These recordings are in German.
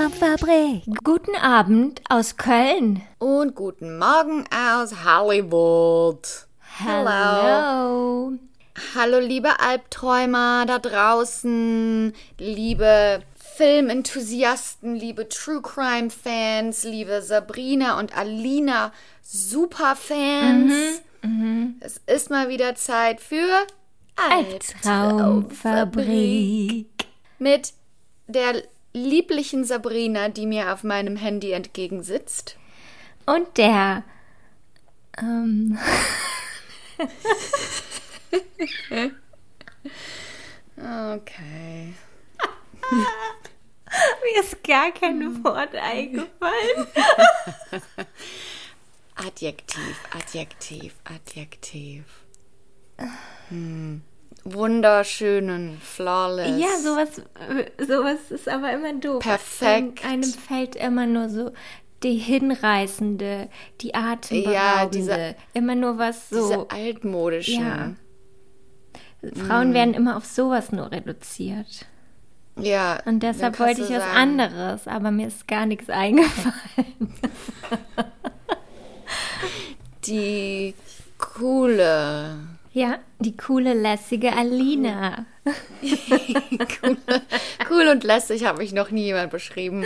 Albtraumfabrik. Guten Abend aus Köln. Und guten Morgen aus Hollywood. Hallo. Hallo, liebe Albträumer da draußen, liebe Filmenthusiasten, liebe True Crime Fans, liebe Sabrina und Alina Superfans. Es ist mal wieder Zeit für Albtraumfabrik. mit der lieblichen Sabrina, die mir auf meinem Handy entgegensitzt. Und der. Ähm, Okay. mir ist gar kein Wort eingefallen. Adjektiv, Adjektiv, Adjektiv. Hm. Wunderschönen, flawless. Ja, sowas, sowas ist aber immer doof. Perfekt. Einem, einem fällt immer nur so die hinreißende, die atemberaubende. Ja, diese- immer nur was so. Diese altmodischen. Ja. Frauen werden immer auf sowas nur reduziert. Ja. Und deshalb wollte ich was sagen, anderes, aber mir ist gar nichts eingefallen. Die coole. Ja, die coole, lässige Alina. Cool und lässig habe ich noch nie jemand beschrieben.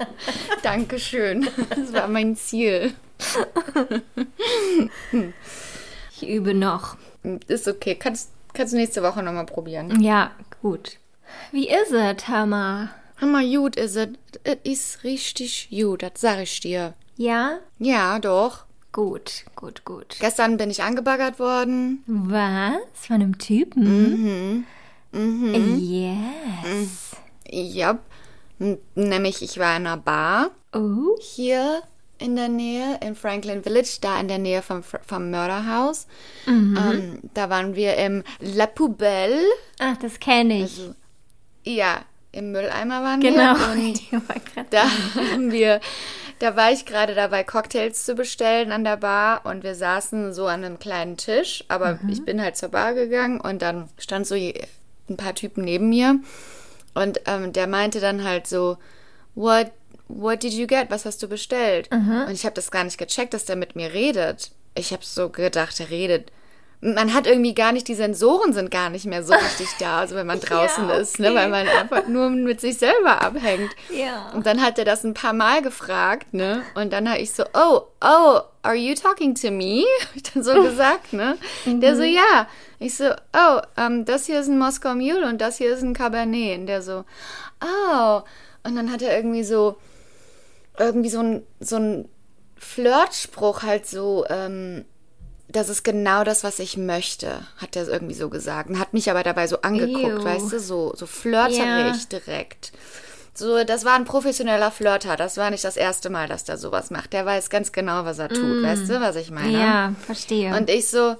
Dankeschön. Das war mein Ziel. Ich übe noch. Ist okay. Kannst, kannst du nächste Woche nochmal probieren. Ja, gut. Wie ist es, Hammer? Hammer gut ist es. Es ist richtig gut, das sag ich dir. Ja? Ja, doch. Gut, gut, gut. Gestern bin ich angebaggert worden. Was? Von einem Typen? Mhm. Yes. Ja. N- Nämlich, ich war in einer Bar Oh. hier in der Nähe, in Franklin Village, da in der Nähe vom, vom Mörderhaus. Ähm, da waren wir im La Poubelle. Ach, das kenne ich. Ja, im Mülleimer waren genau. wir. Und da haben wir, da war ich gerade dabei, Cocktails zu bestellen an der Bar und wir saßen so an einem kleinen Tisch, aber ich bin halt zur Bar gegangen und dann stand so ein paar Typen neben mir und ähm, der meinte dann halt so, what, what did you get? Was hast du bestellt? Und ich habe das gar nicht gecheckt, dass der mit mir redet. Ich habe so gedacht, er redet. Man hat irgendwie gar nicht, die Sensoren sind gar nicht mehr so richtig da, also wenn man draußen ist, ne, okay. weil man einfach nur mit sich selber abhängt. Ja. Und dann hat er das ein paar Mal gefragt, ne? Und dann habe ich so, oh, oh, are you talking to me? Hab ich dann so gesagt, ne? Der so, ja. Ich so, oh, ähm, das hier ist ein Moskau Mule und das hier ist ein Cabernet. Und der so, oh. Und dann hat er irgendwie so, irgendwie so ein, so ein Flirtspruch halt so, ähm, das ist genau das, was ich möchte, hat er irgendwie so gesagt. Und hat mich aber dabei so angeguckt, Ew. weißt du, so, so flirterig Ja. direkt. So, das war ein professioneller Flirter. Das war nicht das erste Mal, dass der sowas macht. Der weiß ganz genau, was er tut. Weißt du, was ich meine? Ja, verstehe. Und ich so,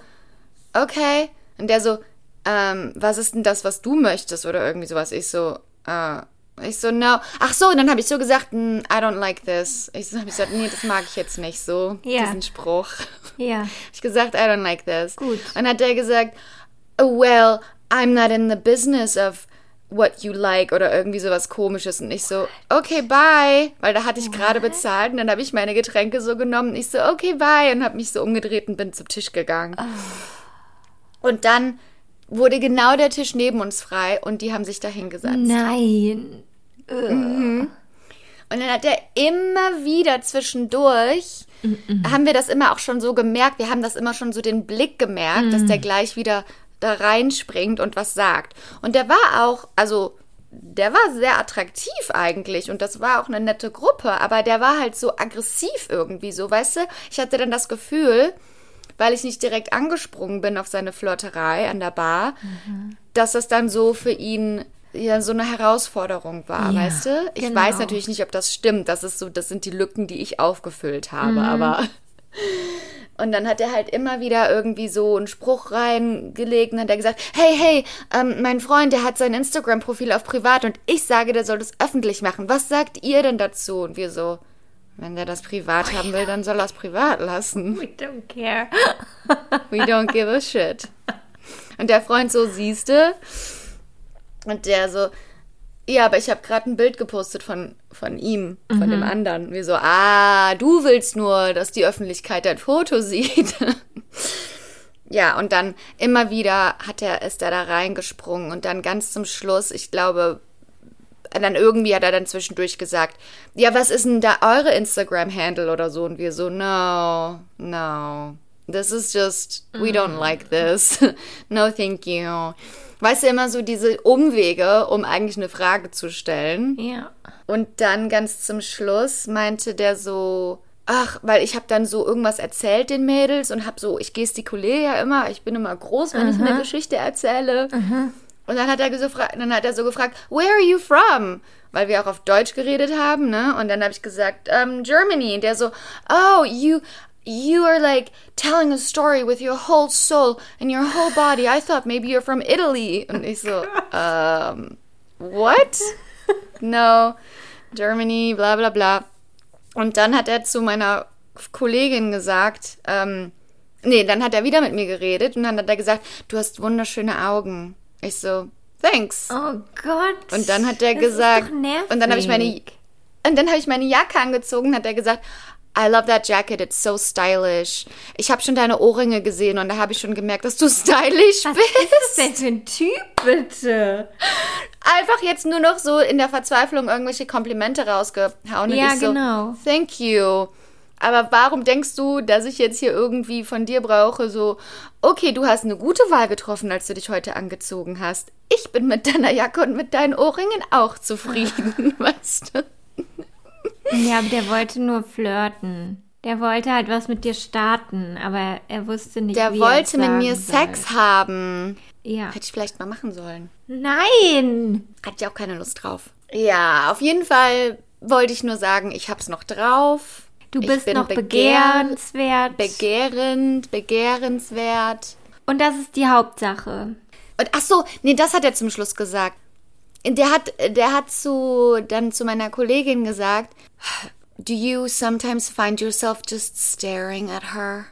okay. Und der so, ähm, was ist denn das, was du möchtest? Oder irgendwie sowas. Ich so, äh, ich so, no. Ach so, und dann habe ich so gesagt, "Mm, I don't like this. Ich so, habe ich gesagt, nee, das mag ich jetzt nicht so, Ja. diesen Spruch. ja. Hab ich gesagt, I don't like this. Gut. Und hat er gesagt, oh, well, I'm not in the business of what you like oder irgendwie sowas komisches. Und ich so, okay, bye. Weil da hatte ich gerade bezahlt und dann habe ich meine Getränke so genommen. Ich so, okay, bye. Und habe mich so umgedreht und bin zum Tisch gegangen. Und dann wurde genau der Tisch neben uns frei und die haben sich da hingesetzt. Nein. Und dann hat er immer wieder zwischendurch, haben wir das immer auch schon so gemerkt, wir haben das immer schon so den Blick gemerkt, dass der gleich wieder da reinspringt und was sagt. Und der war auch, also der war sehr attraktiv eigentlich und das war auch eine nette Gruppe, aber der war halt so aggressiv irgendwie so, weißt du? Ich hatte dann das Gefühl, weil ich nicht direkt angesprungen bin auf seine Flirterei an der Bar, dass es dann so für ihn ja so eine Herausforderung war, Ja, weißt du? Ich genau. weiß natürlich nicht, ob das stimmt. Das ist so, das sind die Lücken, die ich aufgefüllt habe, Mhm. aber. Und dann hat er halt immer wieder irgendwie so einen Spruch reingelegt und hat er gesagt, hey, hey, ähm, mein Freund, der hat sein Instagram-Profil auf privat und ich sage, der soll das öffentlich machen. Was sagt ihr denn dazu? Und wir so, wenn der das privat haben will, dann soll er es privat lassen. We don't care. We don't give a shit. Und der Freund so, siehste. Und der so, ja, aber ich habe gerade ein Bild gepostet von, von ihm, von dem anderen. Wir so, ah, du willst nur, dass die Öffentlichkeit dein Foto sieht. ja, und dann immer wieder hat er, ist er da reingesprungen und dann ganz zum Schluss, ich glaube, dann irgendwie hat er dann zwischendurch gesagt, ja, was ist denn da eure Instagram-Handle oder so? Und wir so, no, no, this is just, we don't like this. no, thank you. Weißt du, immer so diese Umwege, um eigentlich eine Frage zu stellen. Ja. Und dann ganz zum Schluss meinte der so, ach, weil ich habe dann so irgendwas erzählt den Mädels und habe so, ich gestikuliere ja immer, ich bin immer groß, wenn ich eine Geschichte erzähle. Und dann hat er so gefragt, dann hat er so gefragt, where are you from? Weil wir auch auf Deutsch geredet haben, ne? Und dann habe ich gesagt, um, Germany. Und der so, oh, you, you are like telling a story with your whole soul and your whole body. I thought maybe you're from Italy. Und ich so, um, what? No, Germany, bla bla bla. Und dann hat er zu meiner Kollegin gesagt, ähm, nee, dann hat er wieder mit mir geredet und dann hat er gesagt, du hast wunderschöne Augen. Ich so, thanks. Oh Gott. Und dann hat er das gesagt, und dann habe ich meine, und dann habe ich meine Jacke angezogen, hat er gesagt, I love that jacket, it's so stylish. Ich habe schon deine Ohrringe gesehen und da habe ich schon gemerkt, dass du stylish Was bist. ist das denn für ein Typ, bitte? Einfach jetzt nur noch so in der Verzweiflung irgendwelche Komplimente rausgehauen. Ja, und ich so, genau. Thank you. Aber warum denkst du, dass ich jetzt hier irgendwie von dir brauche, so, okay, du hast eine gute Wahl getroffen, als du dich heute angezogen hast. Ich bin mit deiner Jacke und mit deinen Ohrringen auch zufrieden, weißt du? Ja, aber der wollte nur flirten. Der wollte halt was mit dir starten, aber er wusste nicht, Der wie er wollte mit mir sagen Sex haben. Soll. Ja. Hätte ich vielleicht mal machen sollen. Nein! Hatte ich auch keine Lust drauf. Ja, auf jeden Fall wollte ich nur sagen, ich hab's noch drauf. Du bist noch begehr- begehrenswert. Begehrend, begehrenswert. Und das ist die Hauptsache. Und ach so, nee, das hat er zum Schluss gesagt. Der hat, der hat zu, dann zu meiner Kollegin gesagt, Do you sometimes find yourself just staring at her?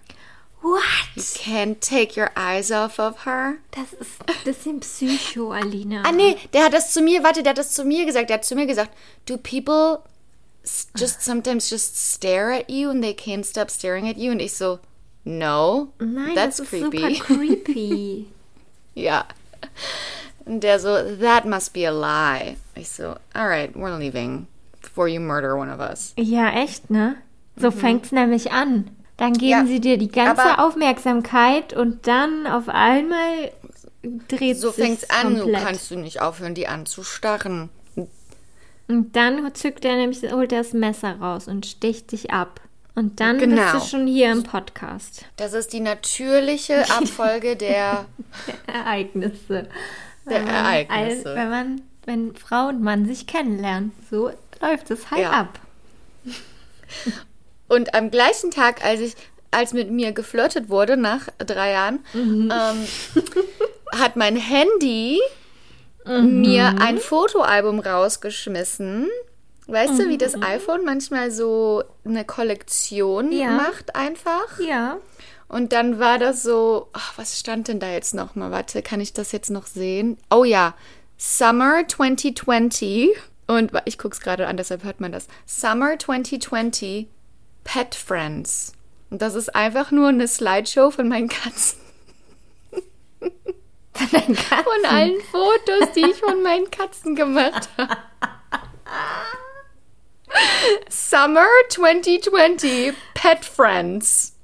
What? Can't take your eyes off of her? Das ist ein bisschen Psycho, Alina. Ah, nee, der hat das zu mir, warte, der hat das zu mir gesagt. Der hat zu mir gesagt, do people just sometimes just stare at you and they can't stop staring at you? Und ich so, no, Nein, that's das ist creepy. super creepy. ja. Und der so, that must be a lie. Ich so, alright, we're leaving before you murder one of us. ja, echt, ne? So fängt's nämlich an. Dann geben Mhm. Ja, sie dir die ganze Aufmerksamkeit und dann auf einmal dreht So fängt's an, komplett. du kannst du nicht aufhören, die anzustarren. Und dann zückt er nämlich, holt er das Messer raus und sticht dich ab. Und dann Genau. bist du schon hier im Podcast. Das ist die natürliche Abfolge der, Ereignisse. der Wenn man Ereignisse. All, wenn man, wenn Frau und Mann sich kennenlernen, so läuft es halt Ja. ab. Und am gleichen Tag, als ich, als mit mir geflirtet wurde nach drei Jahren, Mhm. ähm, hat mein Handy Mhm. mir ein Fotoalbum rausgeschmissen. Weißt du, wie Mhm. das iPhone manchmal so eine Kollektion Ja. macht einfach? Ja. Und dann war das so, ach, was stand denn da jetzt nochmal? Warte, kann ich das jetzt noch sehen? Oh ja, Summer 2020. Und ich guck's gerade an, deshalb hört man das. Summer 2020 Pet Friends. Und das ist einfach nur eine Slideshow von meinen Katzen. Von allen Fotos, die ich von meinen Katzen gemacht habe. Summer 2020 Pet Friends.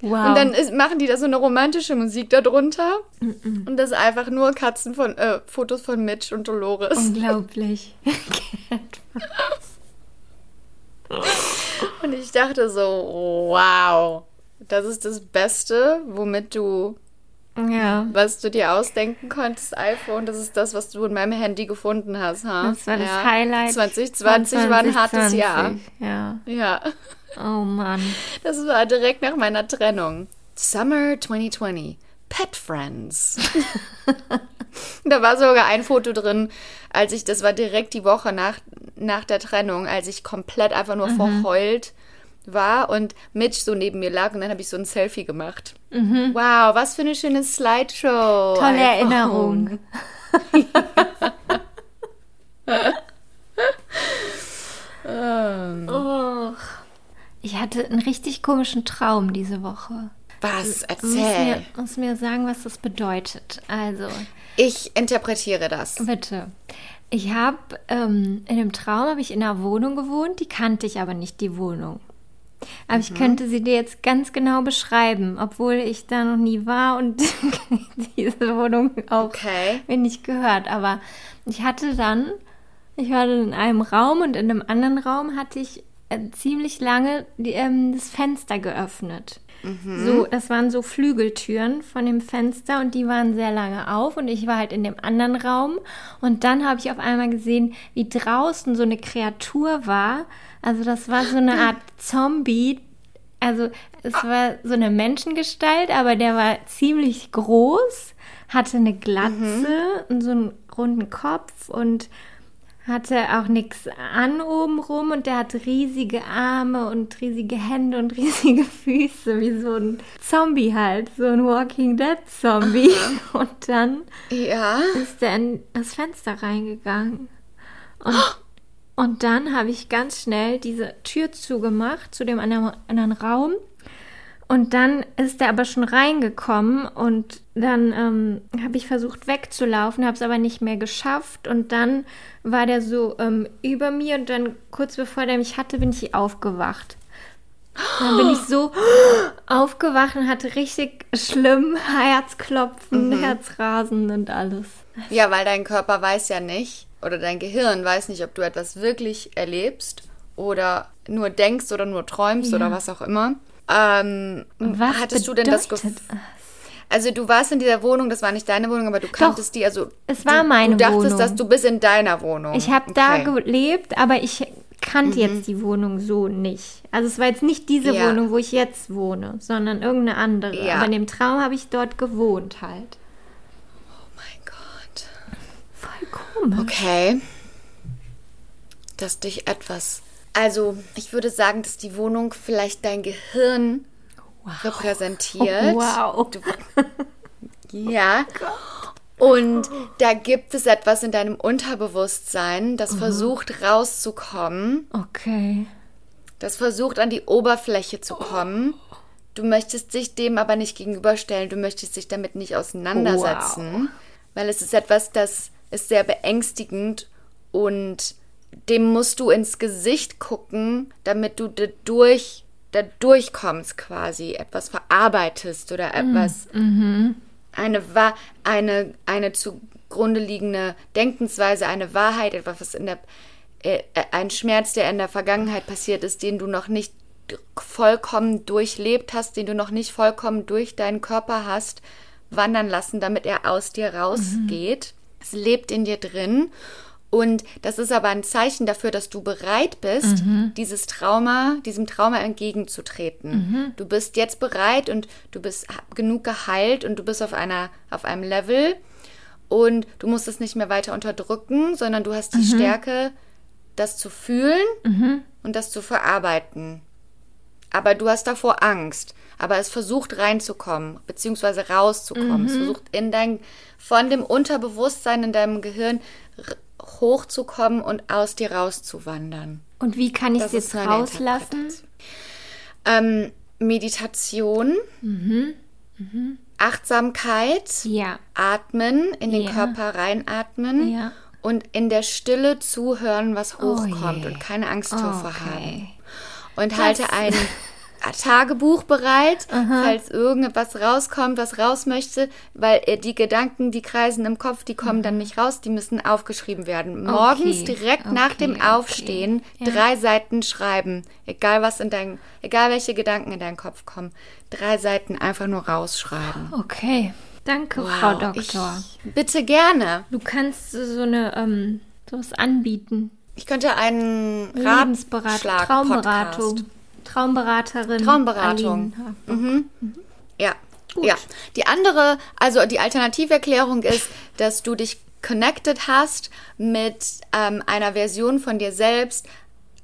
Wow. Und dann ist, machen die da so eine romantische Musik darunter. Und das ist einfach nur Katzen von, äh, Fotos von Mitch und Dolores. Unglaublich. Und ich dachte so, wow, das ist das Beste, womit du Ja. Was du dir ausdenken konntest, iPhone, das ist das, was du in meinem Handy gefunden hast. Ha? Das war das ja. Highlight. 2020 von war ein hartes 2020. Jahr. Ja. Ja, Oh Mann. das war direkt nach meiner Trennung. Summer 2020. Pet Friends. da war sogar ein Foto drin, als ich, das war direkt die Woche nach, nach der Trennung, als ich komplett einfach nur verheult war und Mitch so neben mir lag und dann habe ich so ein Selfie gemacht. Wow, was für eine schöne Slideshow. Tolle. Erinnerung. Ähm, Oh. Ich hatte einen richtig komischen Traum diese Woche. Was? Muss mir, Erzähl. muss mir sagen, was das bedeutet. Also, Ich interpretiere das. bitte. Ich habe ähm, in dem Traum habe ich in einer Wohnung gewohnt, die kannte ich aber nicht, die Wohnung. Aber Mhm. ich könnte sie dir jetzt ganz genau beschreiben, obwohl ich da noch nie war und diese Wohnung auch Okay. mir nicht gehört. Aber ich hatte dann, ich war dann in einem Raum und in einem anderen Raum hatte ich äh, ziemlich lange die, ähm, das Fenster geöffnet. So, das waren so Flügeltüren von dem Fenster und die waren sehr lange auf und ich war halt in dem anderen Raum. Und dann habe ich auf einmal gesehen, wie draußen so eine Kreatur war. Also das war so eine Art Zombie, also es war so eine Menschengestalt, aber der war ziemlich groß, hatte eine Glatze und so einen runden Kopf und hatte auch nichts an oben rum und der hat riesige Arme und riesige Hände und riesige Füße, wie so ein Zombie halt, so ein Walking Dead Zombie. Und dann Ja. ist er in das Fenster reingegangen. Und, und dann habe ich ganz schnell diese Tür zugemacht zu dem anderen, anderen Raum. Und dann ist er aber schon reingekommen und dann ähm, habe ich versucht wegzulaufen, habe es aber nicht mehr geschafft. Und dann war der so ähm, über mir und dann kurz bevor der mich hatte, bin ich aufgewacht. Dann bin ich so aufgewacht und hatte richtig schlimm Herzklopfen, Herzrasen und alles. Ja, weil dein Körper weiß ja nicht, oder dein Gehirn weiß nicht, ob du etwas wirklich erlebst oder nur denkst oder nur träumst Ja. oder was auch immer. Ähm, Was hattest du denn das Gefühl? Also du warst in dieser Wohnung, das war nicht deine Wohnung, aber du kanntest die, also es war du, meine Du dachtest, Wohnung. dass du bist in deiner Wohnung. Ich habe da Okay. Mhm. gelebt, aber ich kannte jetzt die Wohnung so nicht. Also es war jetzt nicht diese Ja. Wohnung, wo ich jetzt wohne, sondern irgendeine andere. Ja. Aber in dem Traum habe ich dort gewohnt halt. Mein Gott. Voll komisch. Okay. Dass dich etwas. Also, ich würde sagen, dass die Wohnung vielleicht dein Gehirn repräsentiert. Wow. Ja. Und da gibt es etwas in deinem Unterbewusstsein, das versucht rauszukommen, Okay. das versucht an die Oberfläche zu kommen. Du möchtest dich dem aber nicht gegenüberstellen, du möchtest dich damit nicht auseinandersetzen, weil es ist etwas, das ist sehr beängstigend und dem musst du ins Gesicht gucken, damit du da durch, da durchkommst quasi, etwas verarbeitest oder etwas eine, Wa- eine, eine zugrunde liegende Denkensweise, eine Wahrheit, etwas, was in der, äh, äh, ein Schmerz, der in der Vergangenheit passiert ist, den du noch nicht vollkommen durchlebt hast, den du noch nicht vollkommen durch deinen Körper hast, wandern lassen, damit er aus dir rausgeht. Es lebt in dir drin. Und das ist aber ein Zeichen dafür, dass du bereit bist, dieses Trauma, diesem Trauma entgegenzutreten. Du bist jetzt bereit und du bist genug geheilt und du bist auf einer, auf einem Level und du musst es nicht mehr weiter unterdrücken, sondern du hast die Stärke, das zu fühlen und das zu verarbeiten. Aber du hast davor Angst. Aber es versucht reinzukommen, beziehungsweise rauszukommen. Es versucht in dein, von dem Unterbewusstsein in deinem Gehirn hochzukommen und aus dir rauszuwandern. Und wie kann ich es Das jetzt rauslassen? Ähm, Meditation, Achtsamkeit, Ja. atmen, in den Ja. Körper reinatmen Ja. und in der Stille zuhören, was hochkommt je. und keine Angst davor haben. Okay. Und halte ein Tagebuch bereit, falls irgendetwas rauskommt, was raus möchte, weil äh, die Gedanken, die kreisen im Kopf, die kommen dann nicht raus, die müssen aufgeschrieben werden. Morgens Okay, direkt nach dem okay, okay. Aufstehen Ja. drei Seiten schreiben, egal was in dein, egal welche Gedanken in deinen Kopf kommen, drei Seiten einfach nur rausschreiben. Okay. Danke, Frau Doktor. Ich, bitte gerne. Du kannst so eine ähm, sowas anbieten. Ich könnte einen Lebensberatung, Ratschlag Traumberatung, Podcast. Traumberaterin. Traumberatung. Aline. Mhm. Ja. Ja. Die andere, also die Alternativerklärung ist, dass du dich connected hast mit ähm, einer Version von dir selbst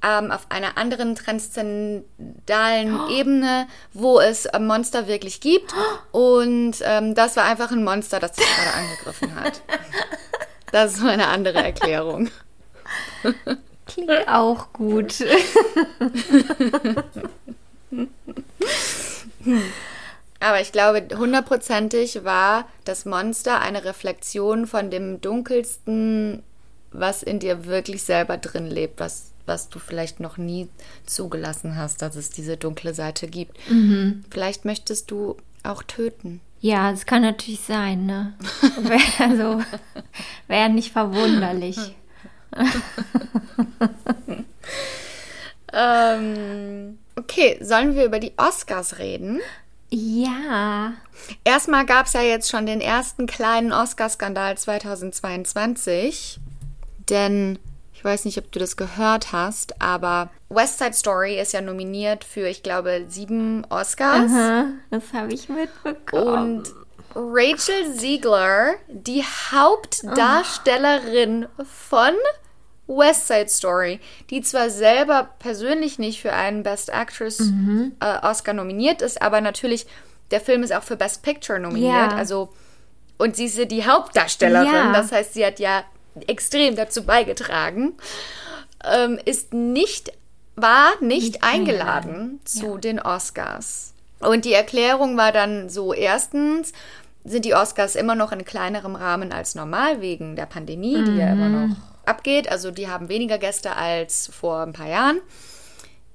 ähm, auf einer anderen transzendentalen Ebene, wo es ähm, Monster wirklich gibt. Und ähm, das war einfach ein Monster, das dich gerade angegriffen hat. Das ist meine andere Erklärung. Klingt auch gut. Aber ich glaube, hundertprozentig war das Monster eine Reflexion von dem dunkelsten, was in dir wirklich selber drin lebt, was, was du vielleicht noch nie zugelassen hast, dass es diese dunkle Seite gibt. Vielleicht möchtest du auch töten. Ja, es kann natürlich sein, ne? Wär, also, wäre nicht verwunderlich. Ähm, okay, sollen wir über die Oscars reden? Ja. Erstmal gab es ja jetzt schon den ersten kleinen Oscarskandal 2022. Denn ich weiß nicht, ob du das gehört hast, aber West Side Story ist ja nominiert für, ich glaube, sieben Oscars. Aha, das habe ich mitbekommen. Und Rachel Ziegler, die Hauptdarstellerin von West Side Story, die zwar selber persönlich nicht für einen Best Actress äh, Oscar nominiert ist, aber natürlich der Film ist auch für Best Picture nominiert. Ja. Also und sie ist ja die Hauptdarstellerin, Ja. das heißt, sie hat ja extrem dazu beigetragen, ähm, ist nicht war nicht, Nicht eingeladen, eingeladen. zu den Oscars. Und die Erklärung war dann so: Erstens sind die Oscars immer noch in kleinerem Rahmen als normal wegen der Pandemie, die ja immer noch abgeht. Also die haben weniger Gäste als vor ein paar Jahren.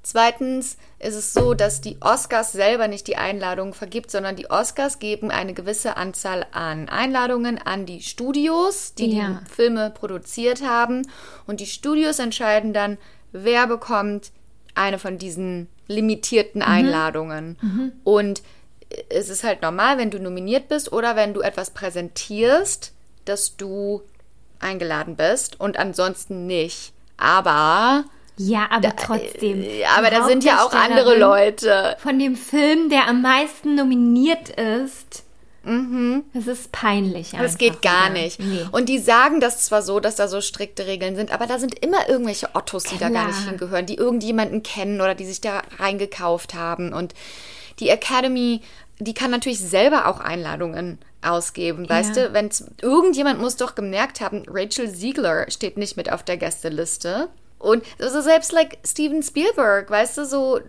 Zweitens ist es so, dass die Oscars selber nicht die Einladungen vergibt, sondern die Oscars geben eine gewisse Anzahl an Einladungen an die Studios, die Ja. die Filme produziert haben. Und die Studios entscheiden dann, wer bekommt eine von diesen limitierten Einladungen. Und es ist halt normal, wenn du nominiert bist oder wenn du etwas präsentierst, dass du eingeladen bist und ansonsten nicht. Aber, Ja, aber trotzdem. äh, aber da sind ja auch andere Leute. Von dem Film, der am meisten nominiert ist. Das ist peinlich. Mhm. Das einfach geht gar wieder. nicht. Nee. Und die sagen das zwar so, dass da so strikte Regeln sind, aber da sind immer irgendwelche Ottos, die da gar nicht Klar. hingehören, die irgendjemanden kennen oder die sich da reingekauft haben. Und die Academy, die kann natürlich selber auch Einladungen ausgeben. Weißt Ja. du, wenn irgendjemand muss doch gemerkt haben, Rachel Ziegler steht nicht mit auf der Gästeliste. Und also selbst like Steven Spielberg, weißt du, so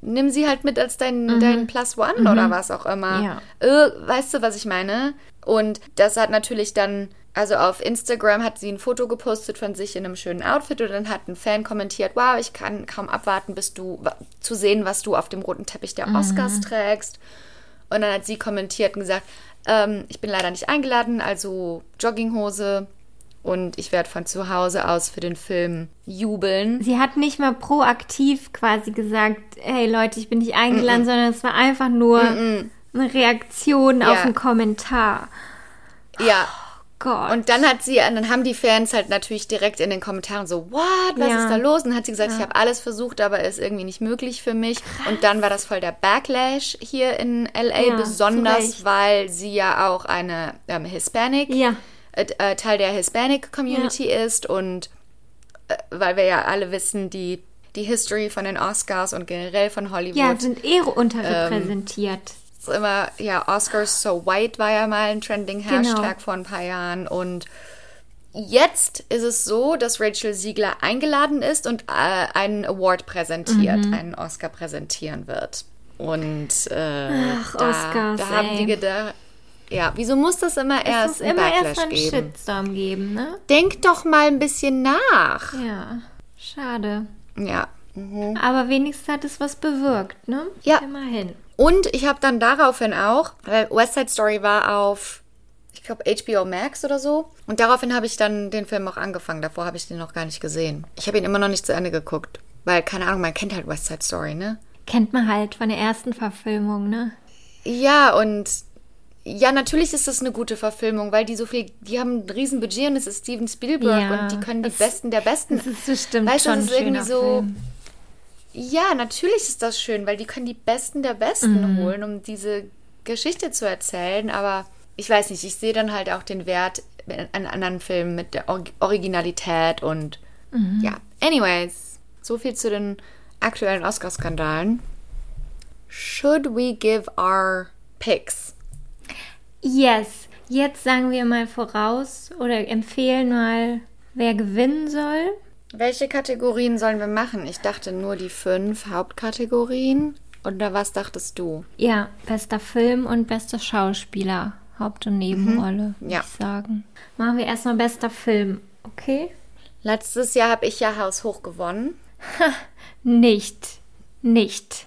nimm sie halt mit als dein, dein Plus One oder was auch immer. Mhm. Ja. Äh, weißt du, was ich meine? Und das hat natürlich dann, also auf Instagram hat sie ein Foto gepostet von sich in einem schönen Outfit und dann hat ein Fan kommentiert, wow, ich kann kaum abwarten, bis du zu sehen, was du auf dem roten Teppich der Oscars trägst. Und dann hat sie kommentiert und gesagt, ähm, ich bin leider nicht eingeladen, also Jogginghose und ich werde von zu Hause aus für den Film jubeln. Sie hat nicht mal proaktiv quasi gesagt, hey Leute, ich bin nicht eingeladen, sondern es war einfach nur eine Reaktion auf Ja. einen Kommentar. Ja, Gott. Und dann hat sie, dann haben die Fans halt natürlich direkt in den Kommentaren so, what, was Ja. ist da los? Und dann hat sie gesagt, ich habe alles versucht, aber ist irgendwie nicht möglich für mich. Und dann war das voll der Backlash hier in LA, Ja, besonders weil sie ja auch eine ähm, Hispanic, Ja. äh, äh, Teil der Hispanic Community ist und äh, weil wir ja alle wissen, die, die History von den Oscars und generell von Hollywood ja, sind eh unterrepräsentiert. Ist immer, ja, Oscars so white war ja mal ein trending Genau. Hashtag vor ein paar Jahren und jetzt ist es so, dass Rachel Siegler eingeladen ist und äh, einen Award präsentiert, Mhm. einen Oscar präsentieren wird. Und äh, Ach, da, Oscars, da haben die gedacht, ja, wieso muss das immer es erst muss einen immer Backlash erst einen geben? Shitstorm geben, ne? Denk doch mal ein bisschen nach. Ja, schade. Ja. Mhm. Aber wenigstens hat es was bewirkt, ne? Ja. Immerhin. Und ich habe dann daraufhin auch, weil West Side Story war auf, ich glaube, HBO Max oder so. Und daraufhin habe ich dann den Film auch angefangen. Davor habe ich den noch gar nicht gesehen. Ich habe ihn immer noch nicht zu Ende geguckt. Weil, keine Ahnung, man kennt halt West Side Story, ne? Kennt man halt von der ersten Verfilmung, ne? Ja, und ja, natürlich ist das eine gute Verfilmung, weil die so viel, die haben ein Riesen-Budget und es ist Steven Spielberg Ja, und die können die Besten der Besten. Das ist bestimmt Weißt schon das ist irgendwie so. Film. Ja, natürlich ist das schön, weil die können die Besten der Besten Mhm. holen, um diese Geschichte zu erzählen. Aber ich weiß nicht, ich sehe dann halt auch den Wert an anderen Filmen mit der Or Originalität und Mhm. ja. Anyways, so viel zu den aktuellen Oscar-Skandalen. Should we give our picks? Yes, jetzt sagen wir mal voraus oder empfehlen mal, wer gewinnen soll. Welche Kategorien sollen wir machen? Ich dachte nur die fünf Hauptkategorien. Oder was dachtest du? Ja, bester Film und bester Schauspieler. Haupt- und Nebenrolle, würde Ja. ich sagen. Machen wir erstmal bester Film, okay? Letztes Jahr habe ich ja Haus hoch gewonnen. Nicht. Nicht.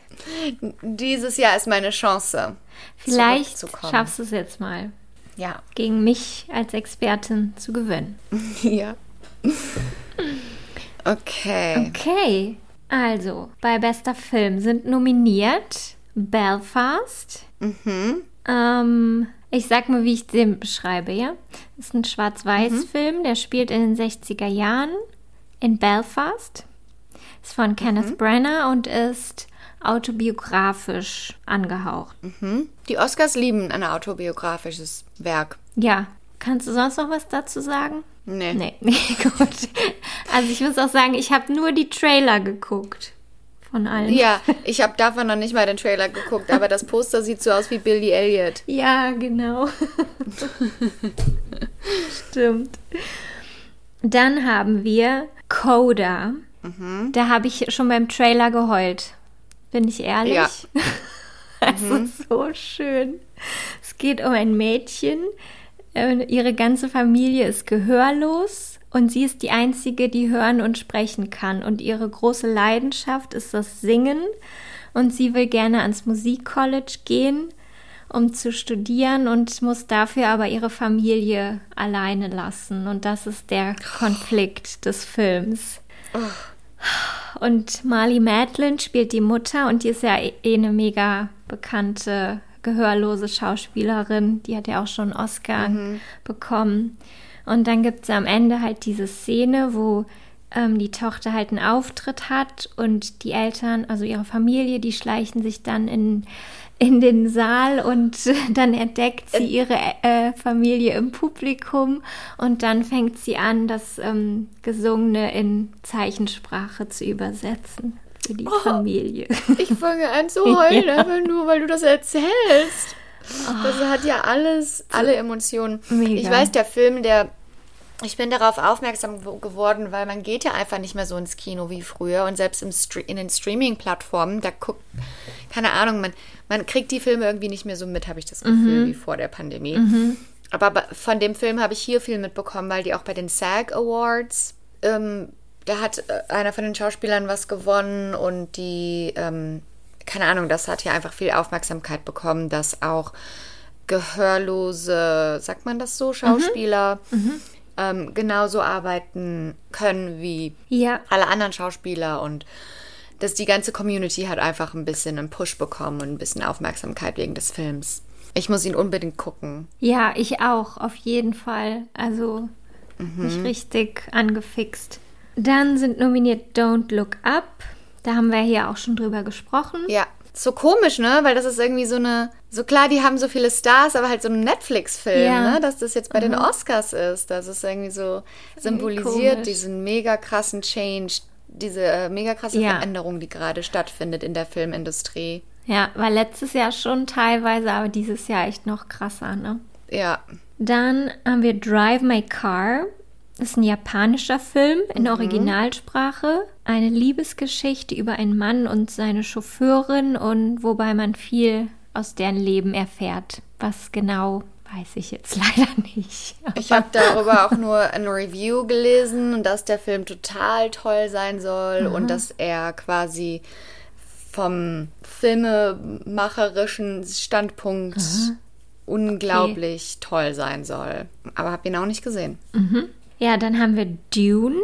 Dieses Jahr ist meine Chance. Vielleicht schaffst du es jetzt mal, Ja. gegen mich als Expertin zu gewinnen. Ja. Okay. Okay, also bei bester Film sind nominiert Belfast. Ähm, ich sag mal, wie ich den beschreibe, ja? Das ist ein Schwarz-Weiß-Film, der spielt in den 60er Jahren in Belfast. Ist von Kenneth Branagh und ist autobiografisch angehaucht. Die Oscars lieben ein autobiografisches Werk. Ja, kannst du sonst noch was dazu sagen? Nee. Nee, nee, gut. Also ich muss auch sagen, ich habe nur die Trailer geguckt. Von allen. Ja, ich habe davon noch nicht mal den Trailer geguckt, aber das Poster sieht so aus wie Billy Elliot. Ja, genau. Stimmt. Dann haben wir Coda. Da habe ich schon beim Trailer geheult. Bin ich ehrlich? Ja. Es ist so schön. Es geht um ein Mädchen. Ihre ganze Familie ist gehörlos und sie ist die einzige, die hören und sprechen kann. Und ihre große Leidenschaft ist das Singen. Und sie will gerne ans Musikcollege gehen, um zu studieren und muss dafür aber ihre Familie alleine lassen. Und das ist der Konflikt des Films. Und Marley Madeline spielt die Mutter und die ist ja eh eine mega bekannte gehörlose Schauspielerin. Die hat ja auch schon einen Oscar bekommen. Und dann gibt es am Ende halt diese Szene, wo ähm, die Tochter halt einen Auftritt hat und die Eltern, also ihre Familie, die schleichen sich dann in, in den Saal und dann entdeckt sie ihre äh, Familie im Publikum und dann fängt sie an, das ähm, Gesungene in Zeichensprache zu übersetzen für die Familie. Ich fange an zu heulen, einfach nur, weil du das erzählst. Das hat ja alles, alle Emotionen. Mega. Ich weiß, der Film, der. Ich bin darauf aufmerksam gew- geworden, weil man geht ja einfach nicht mehr so ins Kino wie früher. Und selbst im Stre in den Streaming-Plattformen, da guckt, keine Ahnung, man, man kriegt die Filme irgendwie nicht mehr so mit, habe ich das Gefühl, wie vor der Pandemie. Aber bei- von dem Film habe ich hier viel mitbekommen, weil die auch bei den SAG Awards, ähm, da hat äh, einer von den Schauspielern was gewonnen und die, ähm, keine Ahnung, das hat hier einfach viel Aufmerksamkeit bekommen, dass auch gehörlose, sagt man das so, Schauspieler ähm, genauso arbeiten können wie Ja, alle anderen Schauspieler und dass die ganze Community hat einfach ein bisschen einen Push bekommen und ein bisschen Aufmerksamkeit wegen des Films. Ich muss ihn unbedingt gucken. ja, ich auch, auf jeden Fall. Also mich richtig angefixt. Dann sind nominiert Don't Look Up. Da haben wir hier auch schon drüber gesprochen. Ja, so komisch, ne? Weil das ist irgendwie so eine, so klar, die haben so viele Stars, aber halt so ein Netflix-Film, Ja. ne? Dass das jetzt bei den Oscars ist. Das ist irgendwie so symbolisiert komisch. diesen mega krassen Change, diese äh, mega krasse Ja. Veränderung, die gerade stattfindet in der Filmindustrie. Ja, war letztes Jahr schon teilweise, aber dieses Jahr echt noch krasser, ne? Ja, Dann haben wir Drive My Car. Das ist ein japanischer Film in Originalsprache. Eine Liebesgeschichte über einen Mann und seine Chauffeurin und wobei man viel aus deren Leben erfährt. Was genau, weiß ich jetzt leider nicht. Ich habe darüber auch nur ein Review gelesen und dass der Film total toll sein soll und dass er quasi vom filmemacherischen Standpunkt unglaublich toll sein soll. Aber habe ihn auch nicht gesehen. Ja, dann haben wir Dune.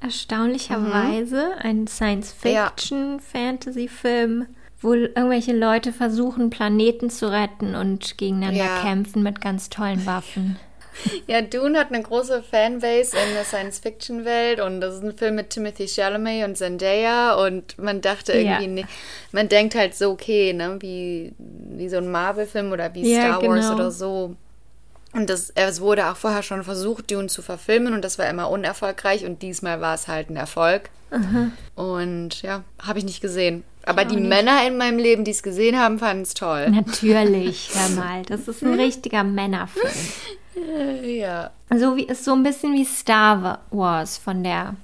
Erstaunlicherweise ein Science-Fiction-Fantasy-Film wo irgendwelche Leute versuchen, Planeten zu retten und gegeneinander Ja. kämpfen mit ganz tollen Waffen. Ja, Dune hat eine große Fanbase in der Science-Fiction-Welt und das ist ein Film mit Timothy Chalamet und Zendaya und man dachte irgendwie, Ja. nicht, man denkt halt so, okay, ne, wie, wie so ein Marvel-Film oder wie Ja, Star Wars genau. oder so. Und das, es wurde auch vorher schon versucht, Dune zu verfilmen und das war immer unerfolgreich und diesmal war es halt ein Erfolg. Und ja, habe ich nicht gesehen. Aber die Männer in meinem Leben, die es gesehen haben, fanden es toll. Natürlich, hör mal, das ist ein richtiger Männerfilm. Ja. So wie ist so ein bisschen wie Star Wars von der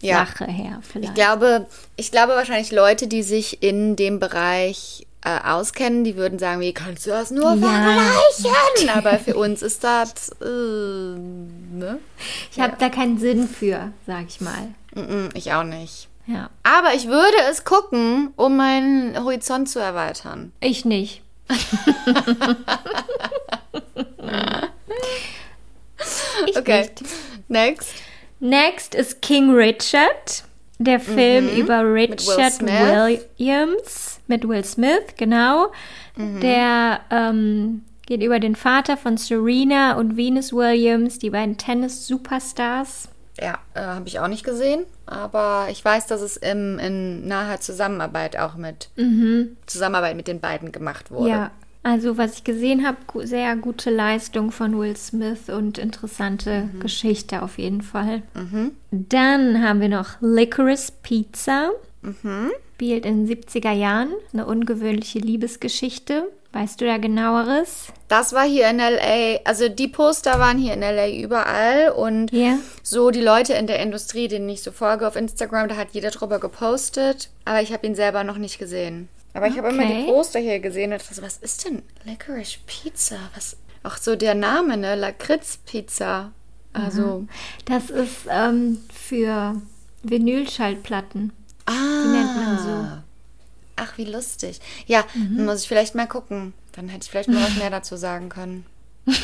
Ja. Sache her vielleicht. Ich glaube, ich glaube wahrscheinlich Leute, die sich in dem Bereich äh, auskennen, die würden sagen, wie kannst du das nur Ja. vergleichen? Aber für uns ist das, äh, ne? ich habe da keinen Sinn für, sag ich mal. Ich auch nicht. Ja, Aber ich würde es gucken, um meinen Horizont zu erweitern. ich nicht. ich Okay. nicht. Next. Next ist King Richard, der Film über Mhm. Will Richard. Williams mit Will Smith, genau. Mhm. Der ähm, geht über den Vater von Serena und Venus Williams, die beiden Tennis-Superstars. Ja, äh, habe ich auch nicht gesehen. Aber ich weiß, dass es im, in naher Zusammenarbeit auch mit Zusammenarbeit mit den beiden gemacht wurde. Ja, also was ich gesehen habe, gu sehr gute Leistung von Will Smith und interessante Mhm. Geschichte auf jeden Fall. Dann haben wir noch Licorice Pizza. Mhm. Spielt in den 70er Jahren. Eine ungewöhnliche Liebesgeschichte. Weißt du da genaueres? Das war hier in LA, also die Poster waren hier in LA überall und Ja. so die Leute in der Industrie, denen ich so folge auf Instagram, da hat jeder drüber gepostet, aber ich habe ihn selber noch nicht gesehen. Aber ich habe immer Okay. die Poster hier gesehen und dachte so, was ist denn Licorice Pizza? Was auch so der Name, ne? Lakritz Pizza. Also Das ist ähm, für Vinylschallplatten. Ah, nennt man so. Ach, wie lustig. Ja, dann muss ich vielleicht mal gucken. Dann hätte ich vielleicht mal was mehr dazu sagen können.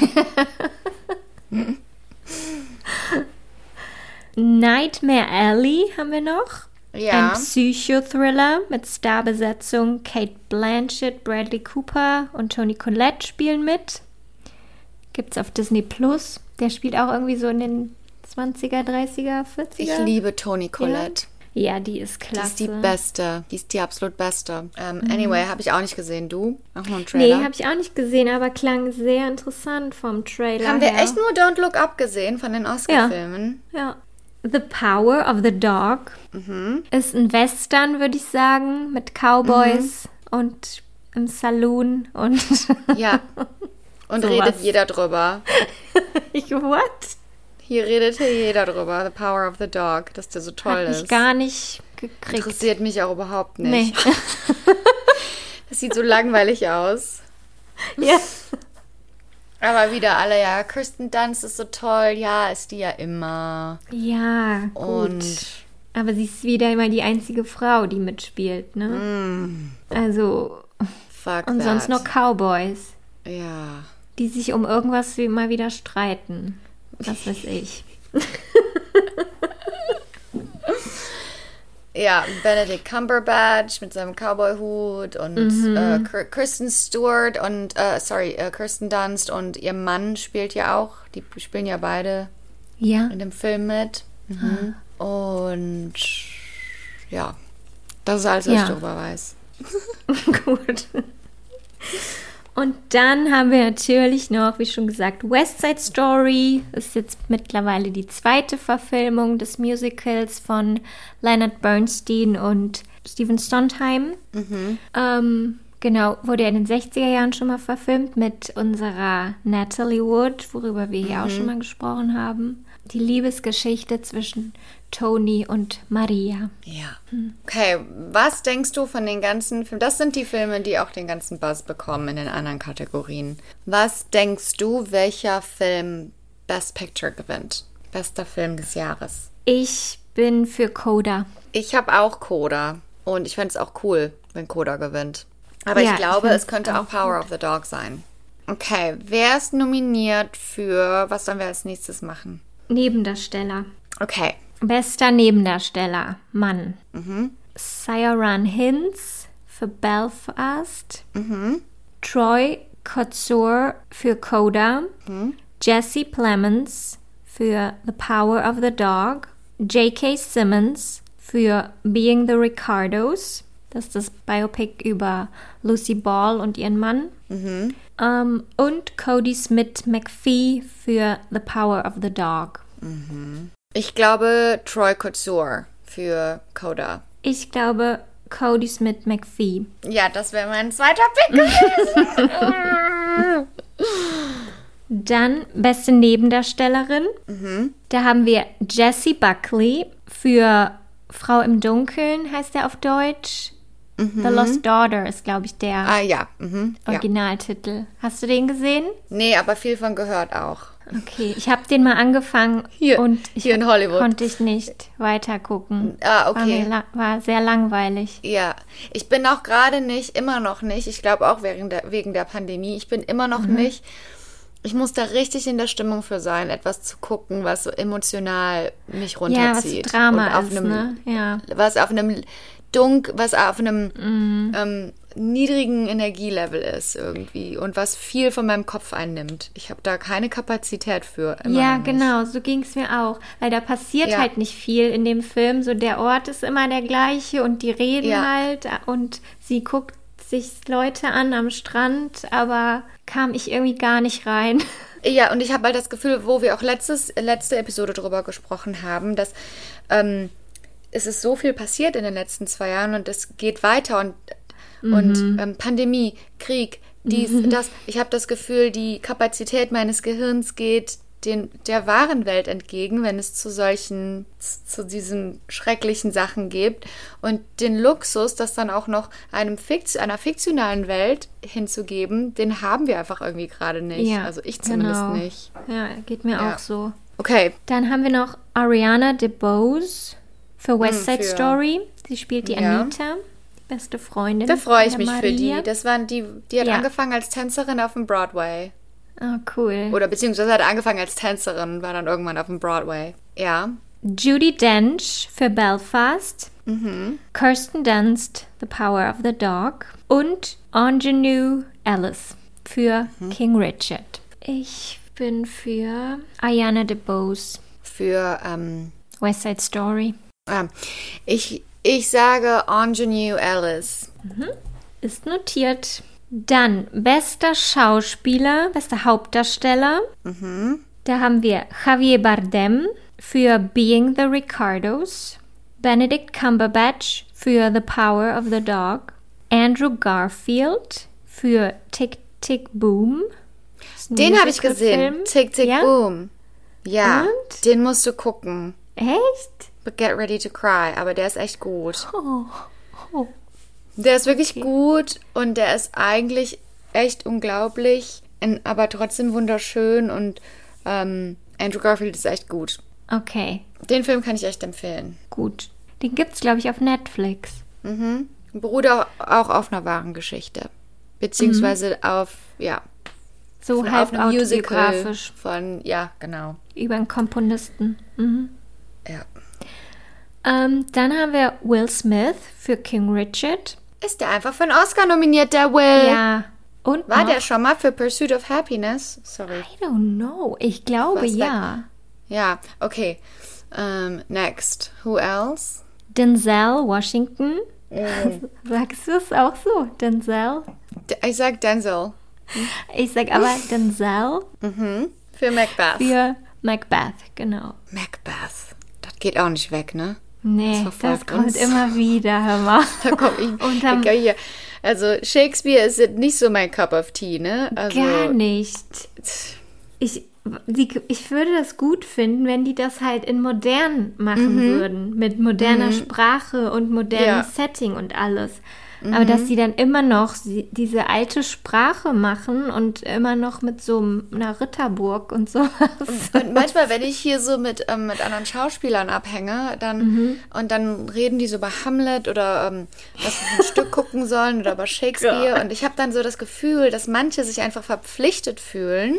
Nightmare Alley haben wir noch. Ja. Ein Psychothriller mit Starbesetzung. Kate Blanchett, Bradley Cooper und Toni Collette spielen mit. Gibt's auf Disney Plus. Der spielt auch irgendwie so in den 20er, 30er, 40er. Ich liebe Toni Collette. Ja, die ist Die klasse. ist die beste. Die ist die absolut beste. Ähm, Anyway, habe ich auch nicht gesehen. Du? Auch nur ein Nee, Trailer. habe ich auch nicht gesehen, aber klang sehr interessant vom Trailer Haben wir her. echt nur Don't Look Up gesehen von den Oscar-Filmen? Ja. The Power of the Dog Mhm. ist ein Western, würde ich sagen, mit Cowboys Mhm. und im Saloon und Ja. Und Sowas. redet jeder drüber. ich what? Hier redet hier jeder drüber. The Power of the Dog, dass der so toll Hat mich ist. gar nicht gekriegt. Interessiert mich auch überhaupt Nee. nicht. Das sieht so langweilig aus. ja. Aber wieder alle, ja, Kirsten Dunst ist so toll. Ja, ist die ja immer. ja, gut. Und Aber sie ist wieder immer die einzige Frau, die mitspielt, ne? Mm. Also, fuck und that. sonst noch Cowboys, Ja. die sich um irgendwas immer wieder streiten. Was weiß ich. Ja, Benedict Cumberbatch mit seinem Cowboy-Hut und Mhm. äh, Kir- Kirsten Stewart und, äh, sorry, äh, Kirsten Dunst und ihr Mann spielt ja auch. Die spielen ja beide Ja. in dem Film mit. Mhm. Und ja, das ist alles, was Ja. ich darüber weiß. Gut. Und dann haben wir natürlich noch, wie schon gesagt, West Side Story. Ist jetzt mittlerweile die zweite Verfilmung des Musicals von Leonard Bernstein und Stephen Sondheim. Ähm, genau, wurde ja in den 60er Jahren schon mal verfilmt mit unserer Natalie Wood, worüber wir hier auch schon mal gesprochen haben. Die Liebesgeschichte zwischen Tony und Maria. Ja. Okay, was denkst du von den ganzen Filmen? Das sind die Filme, die auch den ganzen Buzz bekommen in den anderen Kategorien. Was denkst du, welcher Film Best Picture gewinnt? Bester Film des Jahres. Ich bin für Coda. Ich habe auch Coda und ich fände es auch cool, wenn Coda gewinnt. Aber Ja, ich ich glaube, find's es könnte auch auch Power of the Dog sein. Okay, wer ist nominiert für, was sollen wir als nächstes machen? Nebendarsteller. Okay, Bester Nebendarsteller. Mann. Mhm. Cyaran Hinz für Belfast. Troy Kotsur für Coda. Jesse Plemons für The Power of the Dog. J.K. Simmons für Being the Ricardos. Das ist das Biopic über Lucy Ball und ihren Mann. Ähm, und Cody Smith McPhee für The Power of the Dog. Ich glaube Troy Kotsur für Coda. Ich glaube Cody Smith McPhee. Ja, das wäre mein zweiter Pick gewesen. Dann beste Nebendarstellerin. Da haben wir Jessie Buckley für Frau im Dunkeln, heißt der auf Deutsch. The Lost Daughter ist, glaube ich, der ah ja. Mhm. ja. Originaltitel. Hast du den gesehen? Nee, aber viel von gehört auch. Okay, ich habe den mal angefangen Hier- und ich hier in Hollywood. konnte ich nicht weiter gucken. Ah, War, okay. la- war sehr langweilig. Ja, ich bin auch gerade nicht, immer noch nicht, ich glaube auch wegen der, wegen der Pandemie, ich bin immer noch nicht, ich muss da richtig in der Stimmung für sein, etwas zu gucken, was so emotional mich Ja, was runterzieht. Drama Und auf ist, einem, ne? Ja. Was auf einem Dunk, was auf einem Mhm. ähm, niedrigen Energielevel ist irgendwie und was viel von meinem Kopf einnimmt. Ich habe da keine Kapazität für. Ja, genau, so ging es mir auch. Weil da passiert Ja. halt nicht viel in dem Film. So der Ort ist immer der gleiche und die reden Ja. halt und sie guckt sich Leute an am Strand, aber kam ich irgendwie gar nicht rein. Ja, und ich habe halt das Gefühl, wo wir auch letztes, letzte Episode drüber gesprochen haben, dass ähm, es ist so viel passiert in den letzten zwei Jahren und es geht weiter und, und ähm, Pandemie, Krieg, dies, das. Ich habe das Gefühl, die Kapazität meines Gehirns geht den, der wahren Welt entgegen, wenn es zu solchen, zu diesen schrecklichen Sachen gibt. Und den Luxus, das dann auch noch einem Fikt, einer fiktionalen Welt hinzugeben, den haben wir einfach irgendwie gerade nicht. Ja, also ich zumindest genau. nicht. Ja, geht mir Ja. auch so. Okay, Dann haben wir noch Ariana DeBose für West Side Hm, für- Story. Sie spielt die Ja. Anita, die beste Freundin. da freue ich mich für die. Maria. Das waren die, die hat Ja. angefangen als Tänzerin auf dem Broadway. Oh, cool. Oder beziehungsweise hat angefangen als Tänzerin, war dann irgendwann auf dem Broadway. Ja. Judy Dench für Belfast. Mhm. Kirsten Dunst, The Power of the Dog. Und Ingenue Alice für Mhm. King Richard. Ich bin für Ayana DeBose, Für, ähm, West Side Story. Ah, ich, ich sage Ingenue Alice. Ist notiert. Dann bester Schauspieler, bester Hauptdarsteller. Da haben wir Javier Bardem für Being the Ricardos, Benedict Cumberbatch für The Power of the Dog, Andrew Garfield für Tick Tick Boom. Den habe ich gesehen. Tick, tick, ja? boom. Ja, Und? den musst du gucken. Echt? But Get Ready to Cry. Aber der ist echt gut. Oh. oh. Der ist wirklich gut und der ist eigentlich echt unglaublich, aber trotzdem wunderschön und ähm, Andrew Garfield ist echt gut. Okay, Den Film kann ich echt empfehlen. gut. Den gibt's, glaube ich, auf Netflix. Mhm. Beruht auch, auch auf einer wahren Geschichte. Beziehungsweise auf, ja, So halb autobiografisch von, ja, genau. über einen Komponisten. Mhm. Ja. Ähm, dann haben wir Will Smith für King Richard. Ist der einfach für einen Oscar nominiert, der Will? Ja. Und War noch, der schon mal für Pursuit of Happiness? Sorry. I don't know. Ich glaube Was ja. Ja, okay. Ähm, next. Who else? Denzel Washington. Mhm. Sagst du es auch so? Denzel? Ich sag Denzel. Ich sag aber Denzel Mhm. Für Macbeth. für Macbeth, genau. Macbeth. Das geht auch nicht weg, ne? Nee, Das das, kommt uns. immer wieder, hör mal. Da komm ich. Dann- ich hier. Also Shakespeare ist nicht so mein Cup of Tea, ne? Also, Gar nicht. Ich, die, ich würde das gut finden, wenn die das halt in modern machen würden. Mit moderner Sprache und modernem Ja. Setting und alles. Aber dass sie dann immer noch diese alte Sprache machen und immer noch mit so einer Ritterburg und sowas. Und manchmal, wenn ich hier so mit, ähm, mit anderen Schauspielern abhänge, dann und dann reden die so über Hamlet oder ähm, was wir für ein Stück gucken sollen oder über Shakespeare. Und ich habe dann so das Gefühl, dass manche sich einfach verpflichtet fühlen,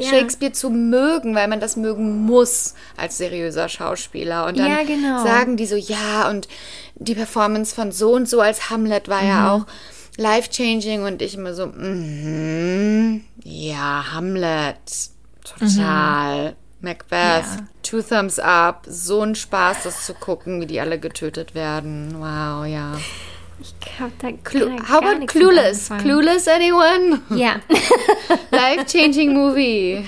Ja. Shakespeare zu mögen, weil man das mögen muss als seriöser Schauspieler. Und dann Ja, genau. sagen die so, ja, und die Performance von so und so als Hamlet war Mhm. ja auch life-changing und ich immer so, mhm, ja, Hamlet, total. Macbeth, Mhm. Ja. two thumbs up, so ein Spaß, das zu gucken, wie die alle getötet werden. Wow, ja. Ich glaube, da Clu kann How about Clueless? Clueless, anyone? Ja. Life-changing movie.